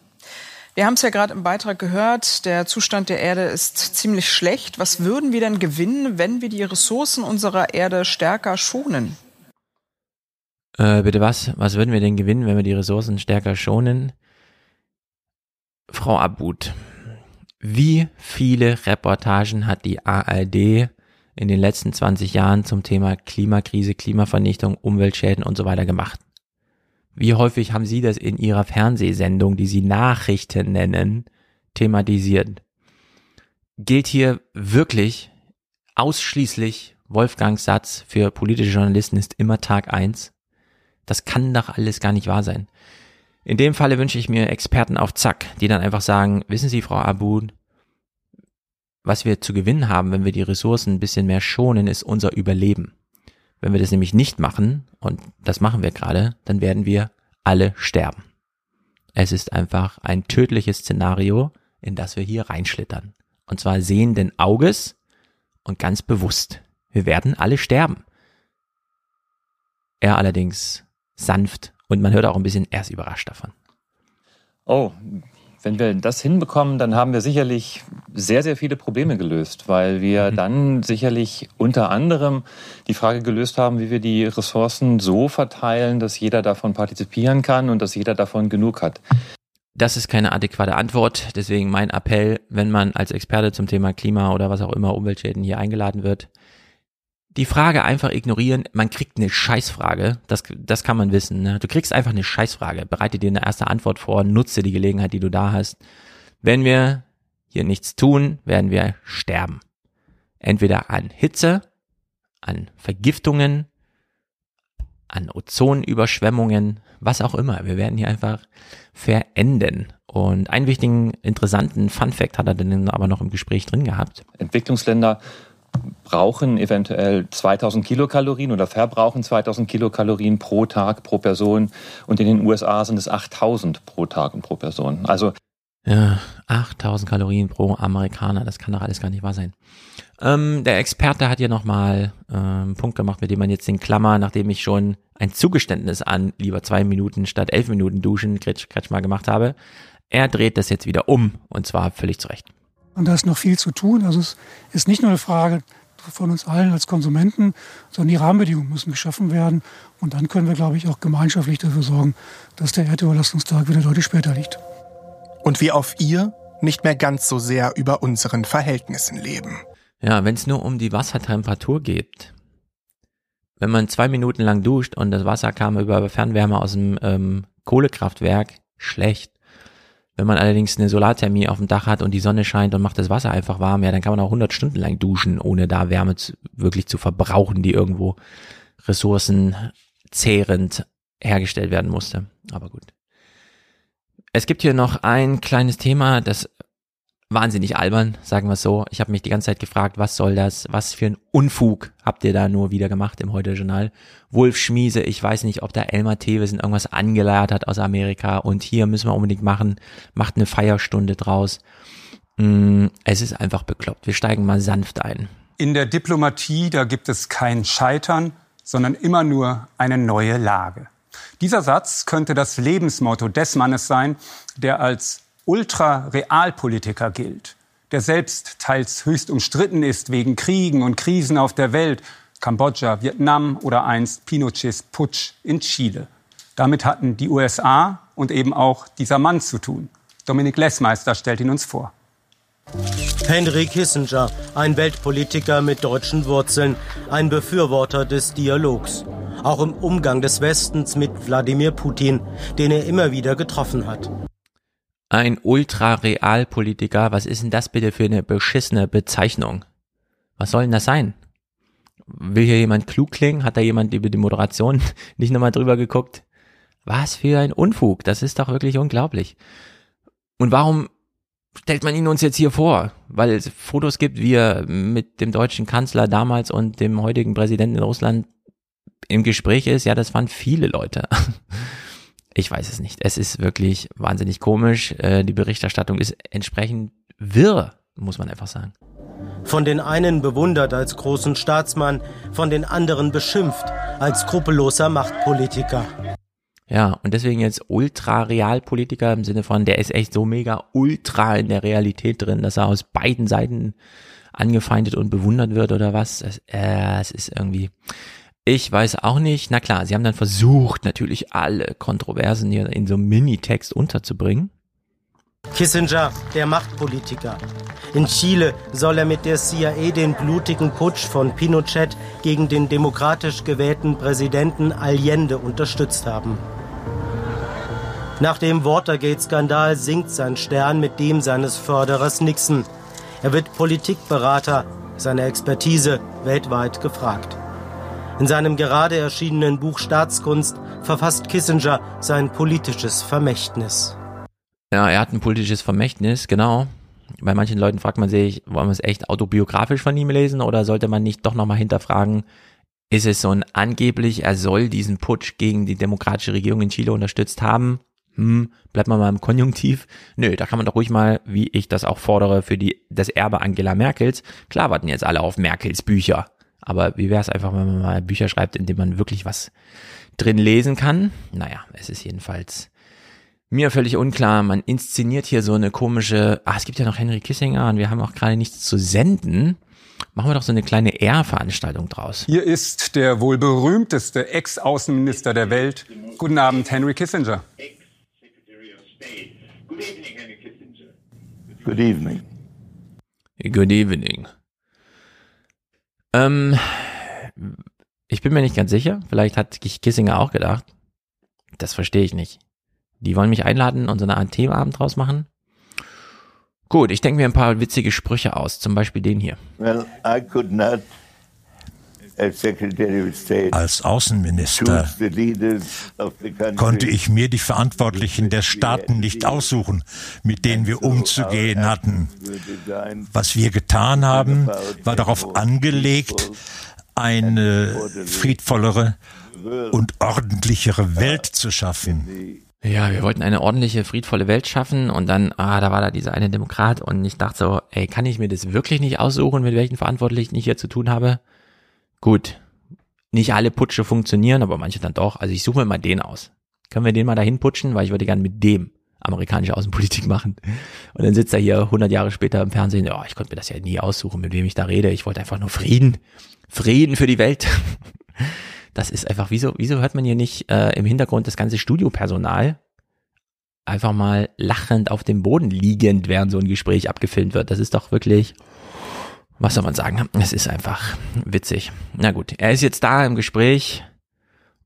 Wir haben es ja gerade im Beitrag gehört, der Zustand der Erde ist ziemlich schlecht. Was würden wir denn gewinnen, wenn wir die Ressourcen unserer Erde stärker schonen? Äh, bitte was? Was würden wir denn gewinnen, wenn wir die Ressourcen stärker schonen? Frau Abud, wie viele Reportagen hat die ARD in den letzten 20 Jahren zum Thema Klimakrise, Klimavernichtung, Umweltschäden und so weiter gemacht? Wie häufig haben Sie das in Ihrer Fernsehsendung, die Sie Nachrichten nennen, thematisiert? Gilt hier wirklich ausschließlich Wolfgangs Satz für politische Journalisten ist immer Tag eins? Das kann doch alles gar nicht wahr sein. In dem Falle wünsche ich mir Experten auf Zack, die dann einfach sagen, wissen Sie, Frau Abud, was wir zu gewinnen haben, wenn wir die Ressourcen ein bisschen mehr schonen, ist unser Überleben. Wenn wir das nämlich nicht machen, und das machen wir gerade, dann werden wir alle sterben. Es ist einfach ein tödliches Szenario, in das wir hier reinschlittern. Und zwar sehenden Auges und ganz bewusst. Wir werden alle sterben. Er allerdings sanft und man hört auch ein bisschen, er ist überrascht davon. Oh, wenn wir das hinbekommen, dann haben wir sicherlich sehr, sehr viele Probleme gelöst, weil wir mhm. dann sicherlich unter anderem die Frage gelöst haben, wie wir die Ressourcen so verteilen, dass jeder davon partizipieren kann und dass jeder davon genug hat. Das ist keine adäquate Antwort. Deswegen mein Appell, wenn man als Experte zum Thema Klima oder was auch immer Umweltschäden hier eingeladen wird, die Frage einfach ignorieren. Man kriegt eine Scheißfrage. Das, das kann man wissen. Ne? Du kriegst einfach eine Scheißfrage. Bereite dir eine erste Antwort vor. Nutze die Gelegenheit, die du da hast. Wenn wir hier nichts tun, werden wir sterben. Entweder an Hitze, an Vergiftungen, an Ozonüberschwemmungen, was auch immer. Wir werden hier einfach verenden. Und einen wichtigen, interessanten Fun Fact hat er dann aber noch im Gespräch drin gehabt. Entwicklungsländer brauchen eventuell 2000 Kilokalorien oder verbrauchen 2000 Kilokalorien pro Tag pro Person und in den USA sind es 8000 pro Tag und pro Person. Also ja, 8000 Kalorien pro Amerikaner, das kann doch alles gar nicht wahr sein. Ähm, der Experte hat hier nochmal äh, einen Punkt gemacht, mit dem man jetzt den Klammer, nachdem ich schon ein Zugeständnis an lieber zwei Minuten statt elf Minuten duschen, Kretsch, Kretsch mal gemacht habe, er dreht das jetzt wieder um und zwar völlig zurecht. Und da ist noch viel zu tun. Also es ist nicht nur eine Frage von uns allen als Konsumenten, sondern die Rahmenbedingungen müssen geschaffen werden. Und dann können wir, glaube ich, auch gemeinschaftlich dafür sorgen, dass der Erdüberlastungstag wieder deutlich später liegt. Und wir auf ihr nicht mehr ganz so sehr über unseren Verhältnissen leben. Ja, wenn es nur um die Wassertemperatur geht. Wenn man zwei Minuten lang duscht und das Wasser kam über Fernwärme aus dem ähm, Kohlekraftwerk, schlecht. Wenn man allerdings eine Solarthermie auf dem Dach hat und die Sonne scheint und macht das Wasser einfach warm, ja, dann kann man auch 100 Stunden lang duschen, ohne da Wärme zu, wirklich zu verbrauchen, die irgendwo ressourcenzehrend hergestellt werden musste. Aber gut. Es gibt hier noch ein kleines Thema, das wahnsinnig albern, sagen wir so. Ich habe mich die ganze Zeit gefragt, was soll das? Was für ein Unfug habt ihr da nur wieder gemacht im Heute-Journal? Wolf Schmiese, ich weiß nicht, ob da Elmar Thewesen irgendwas angeleiert hat aus Amerika und hier müssen wir unbedingt machen, macht eine Feierstunde draus. Mm, es ist einfach bekloppt. Wir steigen mal sanft ein. In der Diplomatie, da gibt es kein Scheitern, sondern immer nur eine neue Lage. Dieser Satz könnte das Lebensmotto des Mannes sein, der als Ultra-Realpolitiker gilt, der selbst teils höchst umstritten ist wegen Kriegen und Krisen auf der Welt, Kambodscha, Vietnam oder einst Pinochets Putsch in Chile. Damit hatten die USA und eben auch dieser Mann zu tun. Dominik Lessmeister stellt ihn uns vor. Henry Kissinger, ein Weltpolitiker mit deutschen Wurzeln, ein Befürworter des Dialogs, auch im Umgang des Westens mit Wladimir Putin, den er immer wieder getroffen hat. Ein Ultra-Realpolitiker, was ist denn das bitte für eine beschissene Bezeichnung? Was soll denn das sein? Will hier jemand klug klingen? Hat da jemand über die Moderation nicht nochmal drüber geguckt? Was für ein Unfug, das ist doch wirklich unglaublich. Und warum stellt man ihn uns jetzt hier vor? Weil es Fotos gibt, wie er mit dem deutschen Kanzler damals und dem heutigen Präsidenten in Russland im Gespräch ist. Ja, das waren viele Leute. Ich weiß es nicht. Es ist wirklich wahnsinnig komisch. Äh, die Berichterstattung ist entsprechend wirr, muss man einfach sagen. Von den einen bewundert als großen Staatsmann, von den anderen beschimpft als skrupelloser Machtpolitiker. Ja, und deswegen jetzt Ultra-Realpolitiker im Sinne von, der ist echt so mega ultra in der Realität drin, dass er aus beiden Seiten angefeindet und bewundert wird oder was. Es, äh, es ist irgendwie, ich weiß auch nicht. Na klar, sie haben dann versucht, natürlich alle Kontroversen hier in so einem Minitext unterzubringen. Kissinger, der Machtpolitiker. In Chile soll er mit der CIA den blutigen Putsch von Pinochet gegen den demokratisch gewählten Präsidenten Allende unterstützt haben. Nach dem Watergate-Skandal sinkt sein Stern mit dem seines Förderers Nixon. Er wird Politikberater, seine Expertise weltweit gefragt. In seinem gerade erschienenen Buch Staatskunst verfasst Kissinger sein politisches Vermächtnis. Ja, er hat ein politisches Vermächtnis, genau. Bei manchen Leuten fragt man sich, wollen wir es echt autobiografisch von ihm lesen oder sollte man nicht doch nochmal hinterfragen, ist es so ein angeblich, er soll diesen Putsch gegen die demokratische Regierung in Chile unterstützt haben? hm, bleibt man mal im Konjunktiv. Nö, da kann man doch ruhig mal, wie ich das auch fordere, für die, das Erbe Angela Merkels. Klar warten jetzt alle auf Merkels Bücher. Aber wie wäre es einfach, wenn man mal Bücher schreibt, in denen man wirklich was drin lesen kann? Naja, es ist jedenfalls mir völlig unklar. Man inszeniert hier so eine komische, ah, es gibt ja noch Henry Kissinger und wir haben auch gerade nichts zu senden. Machen wir doch so eine kleine Ehrveranstaltung draus. Hier ist der wohl berühmteste Ex-Außenminister der Welt. Guten Abend, Henry Kissinger. Good evening, Henry Kissinger. Good evening. Ähm, ich bin mir nicht ganz sicher. Vielleicht hat Kissinger auch gedacht. Das verstehe ich nicht. Die wollen mich einladen und so eine Art Themenabend draus machen. Gut, ich denke mir ein paar witzige Sprüche aus, zum Beispiel den hier. Well, I could not als Außenminister konnte ich mir die Verantwortlichen der Staaten nicht aussuchen, mit denen wir umzugehen hatten. Was wir getan haben, war darauf angelegt, eine friedvollere und ordentlichere Welt zu schaffen. Ja, wir wollten eine ordentliche, friedvolle Welt schaffen und dann, ah, da war da dieser eine Demokrat und ich dachte so, ey, kann ich mir das wirklich nicht aussuchen, mit welchen Verantwortlichen ich hier zu tun habe? Gut, nicht alle Putsche funktionieren, aber manche dann doch. Also ich suche mir mal den aus. Können wir den mal dahin putschen, weil ich würde gerne mit dem amerikanische Außenpolitik machen. Und dann sitzt er hier 100 Jahre später im Fernsehen. Ja, oh, ich konnte mir das ja nie aussuchen, mit wem ich da rede. Ich wollte einfach nur Frieden. Frieden für die Welt. Das ist einfach, wieso, wieso hört man hier nicht äh, im Hintergrund das ganze Studiopersonal einfach mal lachend auf dem Boden liegend, während so ein Gespräch abgefilmt wird? Das ist doch wirklich, was soll man sagen? Es ist einfach witzig. Na gut, er ist jetzt da im Gespräch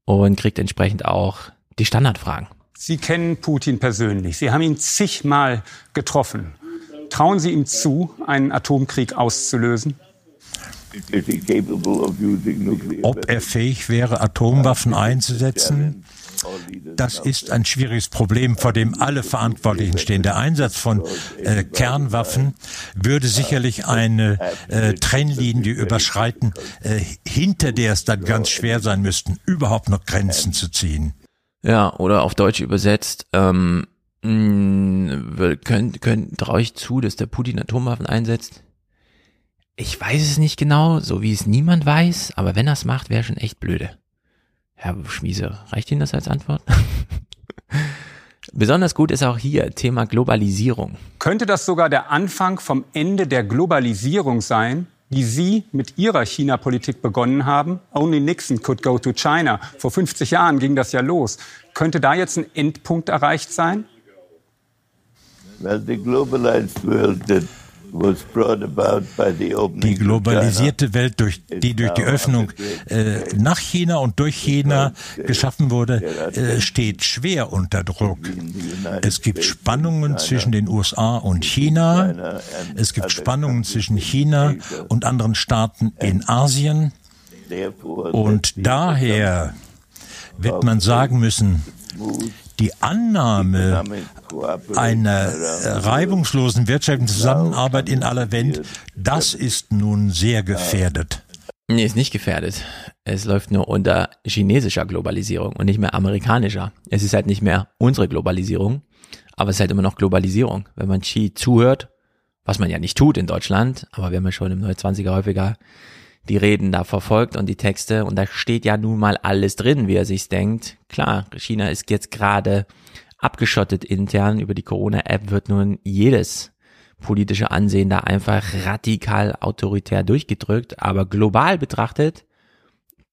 und kriegt entsprechend auch die Standardfragen. Sie kennen Putin persönlich. Sie haben ihn zigmal getroffen. Trauen Sie ihm zu, einen Atomkrieg auszulösen? Ob er fähig wäre, Atomwaffen einzusetzen? Das ist ein schwieriges Problem, vor dem alle Verantwortlichen stehen. Der Einsatz von äh, Kernwaffen würde sicherlich eine äh, Trennlinie überschreiten, äh, hinter der es dann ganz schwer sein müssten, überhaupt noch Grenzen zu ziehen. Ja, oder auf Deutsch übersetzt, ähm, mh, könnt, könnt, traue ich zu, dass der Putin Atomwaffen einsetzt? Ich weiß es nicht genau, so wie es niemand weiß, aber wenn er es macht, wäre schon echt blöde. Herr Schmiese, reicht Ihnen das als Antwort? Besonders gut ist auch hier Thema Globalisierung. Könnte das sogar der Anfang vom Ende der Globalisierung sein, die Sie mit Ihrer China-Politik begonnen haben? Only Nixon could go to China. Vor 50 Jahren ging das ja los. Könnte da jetzt ein Endpunkt erreicht sein? Well, the globalized world that die globalisierte Welt, durch, die durch die Öffnung äh, nach China und durch China geschaffen wurde, äh, steht schwer unter Druck. Es gibt Spannungen zwischen den USA und China. Es gibt Spannungen zwischen China und anderen Staaten in Asien. Und daher wird man sagen müssen, die Annahme einer reibungslosen wirtschaftlichen Zusammenarbeit in aller Welt, das ist nun sehr gefährdet. Nee, ist nicht gefährdet. Es läuft nur unter chinesischer Globalisierung und nicht mehr amerikanischer. Es ist halt nicht mehr unsere Globalisierung, aber es ist halt immer noch Globalisierung. Wenn man Xi zuhört, was man ja nicht tut in Deutschland, aber wir haben ja schon im 29er häufiger die Reden da verfolgt und die Texte und da steht ja nun mal alles drin, wie er sich's denkt. Klar, China ist jetzt gerade abgeschottet intern über die Corona-App wird nun jedes politische Ansehen da einfach radikal autoritär durchgedrückt, aber global betrachtet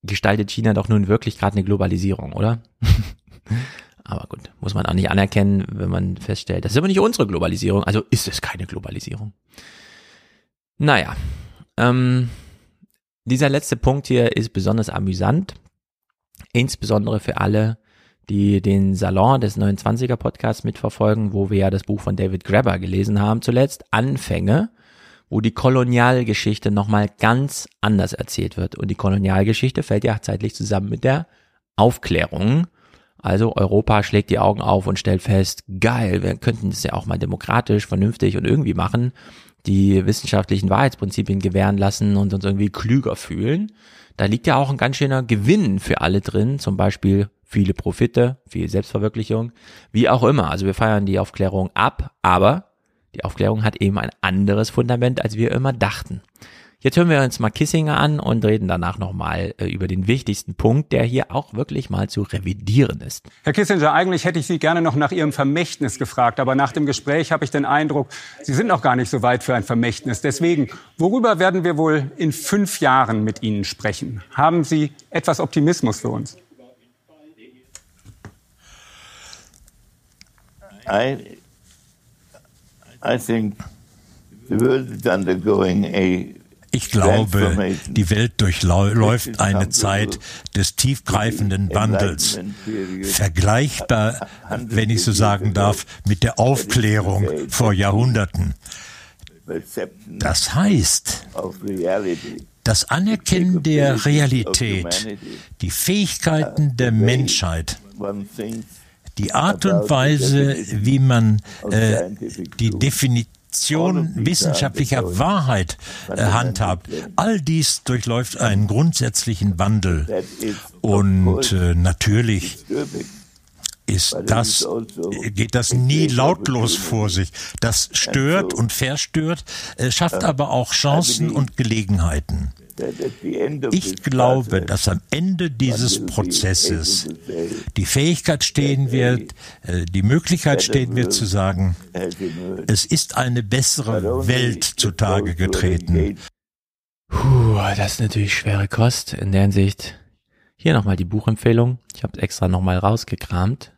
gestaltet China doch nun wirklich gerade eine Globalisierung, oder? aber gut, muss man auch nicht anerkennen, wenn man feststellt, das ist aber nicht unsere Globalisierung, also ist es keine Globalisierung. Naja, ähm, dieser letzte Punkt hier ist besonders amüsant, insbesondere für alle, die den Salon des 29er Podcasts mitverfolgen, wo wir ja das Buch von David Grabber gelesen haben zuletzt, Anfänge, wo die Kolonialgeschichte nochmal ganz anders erzählt wird. Und die Kolonialgeschichte fällt ja zeitlich zusammen mit der Aufklärung. Also Europa schlägt die Augen auf und stellt fest, geil, wir könnten das ja auch mal demokratisch, vernünftig und irgendwie machen die wissenschaftlichen Wahrheitsprinzipien gewähren lassen und uns irgendwie klüger fühlen. Da liegt ja auch ein ganz schöner Gewinn für alle drin, zum Beispiel viele Profite, viel Selbstverwirklichung, wie auch immer. Also wir feiern die Aufklärung ab, aber die Aufklärung hat eben ein anderes Fundament, als wir immer dachten. Jetzt hören wir uns mal Kissinger an und reden danach nochmal äh, über den wichtigsten Punkt, der hier auch wirklich mal zu revidieren ist. Herr Kissinger, eigentlich hätte ich Sie gerne noch nach Ihrem Vermächtnis gefragt, aber nach dem Gespräch habe ich den Eindruck, Sie sind noch gar nicht so weit für ein Vermächtnis. Deswegen, worüber werden wir wohl in fünf Jahren mit Ihnen sprechen? Haben Sie etwas Optimismus für uns? I, I think the world is undergoing a ich glaube, die Welt durchläuft eine Zeit des tiefgreifenden Wandels, vergleichbar, wenn ich so sagen darf, mit der Aufklärung vor Jahrhunderten. Das heißt, das Anerkennen der Realität, die Fähigkeiten der Menschheit, die Art und Weise, wie man äh, die Definition Definition wissenschaftlicher Wahrheit äh, handhabt. All dies durchläuft einen grundsätzlichen Wandel. Und äh, natürlich ist das, geht das nie lautlos vor sich. Das stört und verstört, äh, schafft aber auch Chancen und Gelegenheiten. Ich glaube, dass am Ende dieses Prozesses die Fähigkeit stehen wird, äh, die Möglichkeit stehen wird zu sagen, es ist eine bessere Welt zutage getreten. Puh, das ist natürlich schwere Kost in der Hinsicht. Hier nochmal die Buchempfehlung. Ich habe es extra nochmal rausgekramt.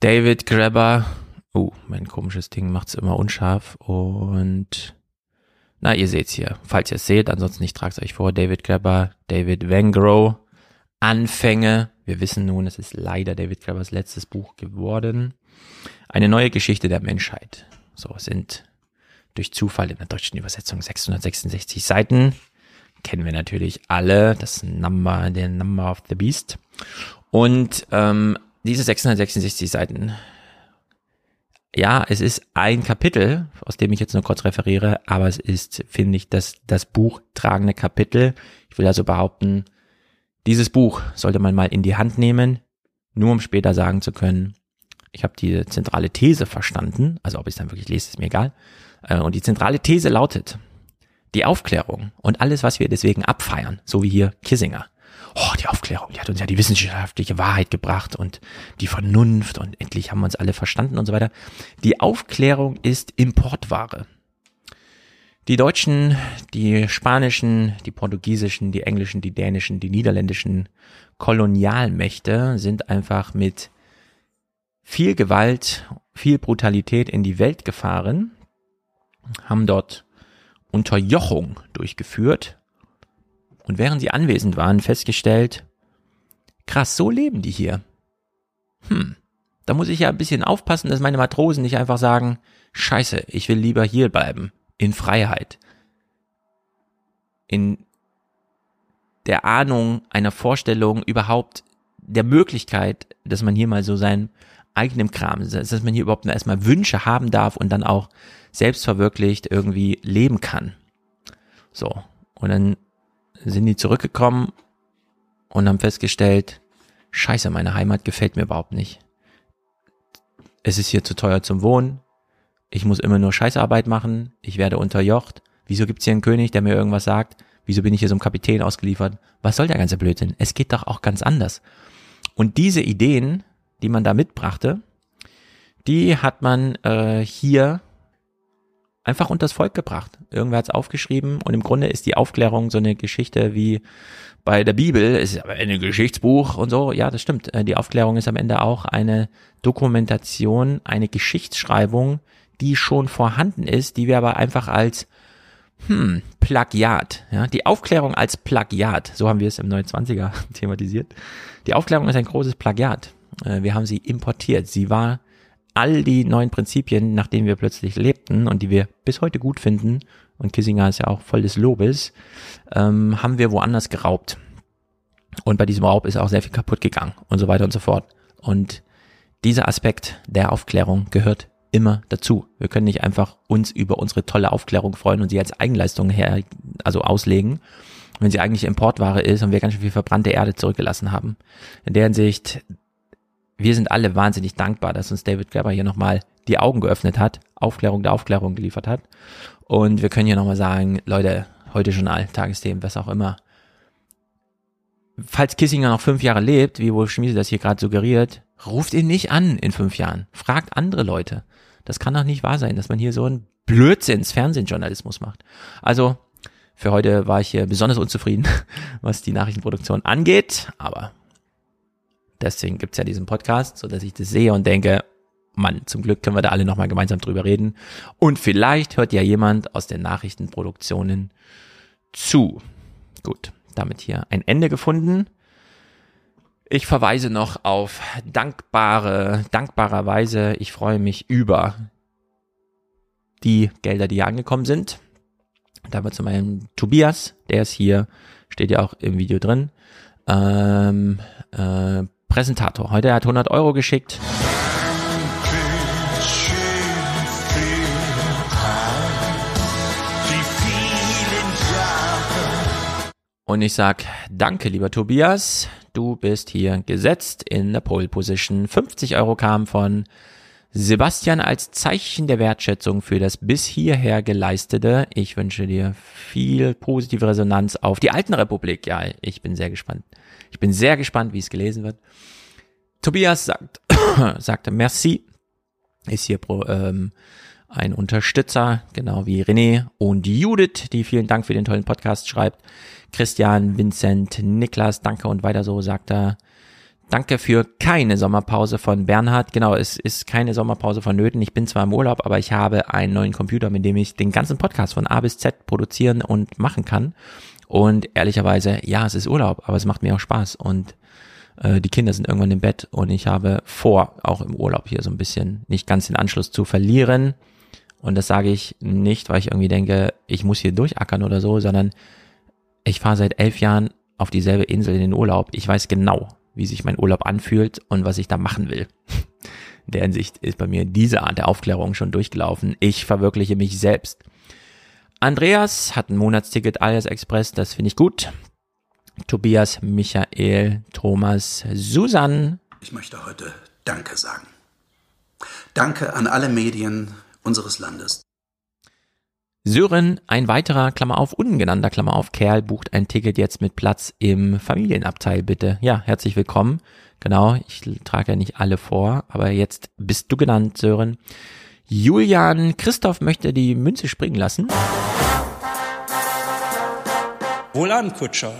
David Grabber. Oh, mein komisches Ding macht es immer unscharf. Und na, ihr seht's hier. Falls ihr es seht, ansonsten ich trage es euch vor. David Grabber, David Vengrow. Anfänge. Wir wissen nun, es ist leider David Grabbers letztes Buch geworden. Eine neue Geschichte der Menschheit. So sind durch Zufall in der deutschen Übersetzung 666 Seiten. Kennen wir natürlich alle. Das Number, der Number of the Beast. Und ähm, diese 666 Seiten ja, es ist ein Kapitel, aus dem ich jetzt nur kurz referiere, aber es ist, finde ich, das, das Buch tragende Kapitel. Ich will also behaupten, dieses Buch sollte man mal in die Hand nehmen, nur um später sagen zu können, ich habe die zentrale These verstanden, also ob ich es dann wirklich lese, ist mir egal. Äh, und die zentrale These lautet, die Aufklärung und alles, was wir deswegen abfeiern, so wie hier Kissinger, oh, die Aufklärung, die hat uns ja die wissenschaftliche Wahrheit gebracht und die Vernunft und endlich haben wir uns alle verstanden und so weiter. Die Aufklärung ist Importware. Die Deutschen, die Spanischen, die Portugiesischen, die Englischen, die Dänischen, die Niederländischen Kolonialmächte sind einfach mit viel Gewalt, viel Brutalität in die Welt gefahren, haben dort Unterjochung durchgeführt und während sie anwesend waren, festgestellt, krass, so leben die hier. Hm, da muss ich ja ein bisschen aufpassen, dass meine Matrosen nicht einfach sagen, scheiße, ich will lieber hier bleiben, in Freiheit, in der Ahnung einer Vorstellung überhaupt der Möglichkeit, dass man hier mal so seinen eigenen Kram, dass man hier überhaupt erstmal Wünsche haben darf und dann auch selbstverwirklicht irgendwie leben kann. So. Und dann sind die zurückgekommen und haben festgestellt, scheiße, meine Heimat gefällt mir überhaupt nicht. Es ist hier zu teuer zum Wohnen. Ich muss immer nur Scheißarbeit machen. Ich werde unterjocht. Wieso gibt's hier einen König, der mir irgendwas sagt? Wieso bin ich hier so einem Kapitän ausgeliefert? Was soll der ganze Blödsinn? Es geht doch auch ganz anders. Und diese Ideen, die man da mitbrachte, die hat man äh, hier einfach unters Volk gebracht. Irgendwer hat es aufgeschrieben und im Grunde ist die Aufklärung so eine Geschichte wie bei der Bibel, ist aber ein Geschichtsbuch und so. Ja, das stimmt. Äh, die Aufklärung ist am Ende auch eine Dokumentation, eine Geschichtsschreibung, die schon vorhanden ist, die wir aber einfach als hm, Plagiat, ja, die Aufklärung als Plagiat, so haben wir es im 29er thematisiert. Die Aufklärung ist ein großes Plagiat. Äh, wir haben sie importiert. Sie war all die neuen Prinzipien, nach denen wir plötzlich lebten und die wir bis heute gut finden, und Kissinger ist ja auch voll des Lobes, ähm, haben wir woanders geraubt. Und bei diesem Raub ist auch sehr viel kaputt gegangen und so weiter und so fort. Und dieser Aspekt der Aufklärung gehört immer dazu. Wir können nicht einfach uns über unsere tolle Aufklärung freuen und sie als Eigenleistung her, also auslegen, wenn sie eigentlich Importware ist und wir ganz schön viel verbrannte Erde zurückgelassen haben. In der Hinsicht, wir sind alle wahnsinnig dankbar, dass uns David Graeber hier nochmal die Augen geöffnet hat, Aufklärung der Aufklärung geliefert hat. Und wir können hier nochmal sagen, Leute, heute Journal, Tagesthemen, was auch immer. Falls Kissinger noch fünf Jahre lebt, wie wohl Schmiese das hier gerade suggeriert, ruft ihn nicht an in fünf Jahren. Fragt andere Leute. Das kann doch nicht wahr sein, dass man hier so einen Blödsinns Fernsehjournalismus macht. Also, für heute war ich hier besonders unzufrieden, was die Nachrichtenproduktion angeht, aber Deswegen gibt's ja diesen Podcast, so dass ich das sehe und denke, Mann, zum Glück können wir da alle nochmal gemeinsam drüber reden. Und vielleicht hört ja jemand aus den Nachrichtenproduktionen zu. Gut, damit hier ein Ende gefunden. Ich verweise noch auf dankbare, dankbarerweise, ich freue mich über die Gelder, die hier angekommen sind. Da wird zum einen Tobias, der ist hier, steht ja auch im Video drin. Ähm, äh, Präsentator. Heute hat 100 Euro geschickt. Und ich sag, danke, lieber Tobias. Du bist hier gesetzt in der Pole Position. 50 Euro kamen von Sebastian als Zeichen der Wertschätzung für das bis hierher geleistete. Ich wünsche dir viel positive Resonanz auf die alten Republik. Ja, ich bin sehr gespannt. Ich bin sehr gespannt, wie es gelesen wird. Tobias sagt, sagte Merci, ist hier pro, ähm, ein Unterstützer, genau wie René und Judith, die vielen Dank für den tollen Podcast schreibt. Christian, Vincent, Niklas, danke und weiter so, sagt er. Danke für keine Sommerpause von Bernhard. Genau, es ist keine Sommerpause vonnöten. Ich bin zwar im Urlaub, aber ich habe einen neuen Computer, mit dem ich den ganzen Podcast von A bis Z produzieren und machen kann. Und ehrlicherweise, ja, es ist Urlaub, aber es macht mir auch Spaß und äh, die Kinder sind irgendwann im Bett und ich habe vor, auch im Urlaub hier so ein bisschen nicht ganz den Anschluss zu verlieren. Und das sage ich nicht, weil ich irgendwie denke, ich muss hier durchackern oder so, sondern ich fahre seit elf Jahren auf dieselbe Insel in den Urlaub. Ich weiß genau, wie sich mein Urlaub anfühlt und was ich da machen will. In der Hinsicht ist bei mir diese Art der Aufklärung schon durchgelaufen. Ich verwirkliche mich selbst. Andreas hat ein Monatsticket Alias Express, das finde ich gut. Tobias, Michael, Thomas, Susan. Ich möchte heute Danke sagen. Danke an alle Medien unseres Landes. Sören, ein weiterer, Klammer auf, ungenannter, Klammer auf, Kerl, bucht ein Ticket jetzt mit Platz im Familienabteil, bitte. Ja, herzlich willkommen. Genau, ich trage ja nicht alle vor, aber jetzt bist du genannt, Sören. Julian Christoph möchte die Münze springen lassen. Wohlan, Kutscher.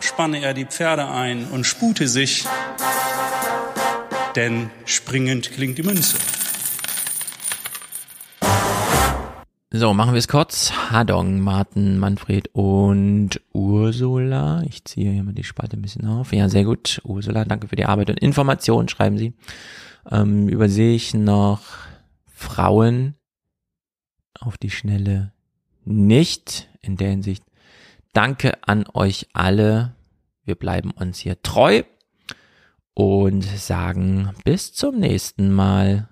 Spanne er die Pferde ein und spute sich denn springend klingt die Münze. So, machen wir es kurz. Hadong, Martin, Manfred und Ursula. Ich ziehe hier mal die Spalte ein bisschen auf. Ja, sehr gut. Ursula, danke für die Arbeit und Information, schreiben Sie. Ähm, übersehe ich noch Frauen auf die Schnelle nicht. In der Hinsicht danke an euch alle. Wir bleiben uns hier treu und sagen bis zum nächsten Mal.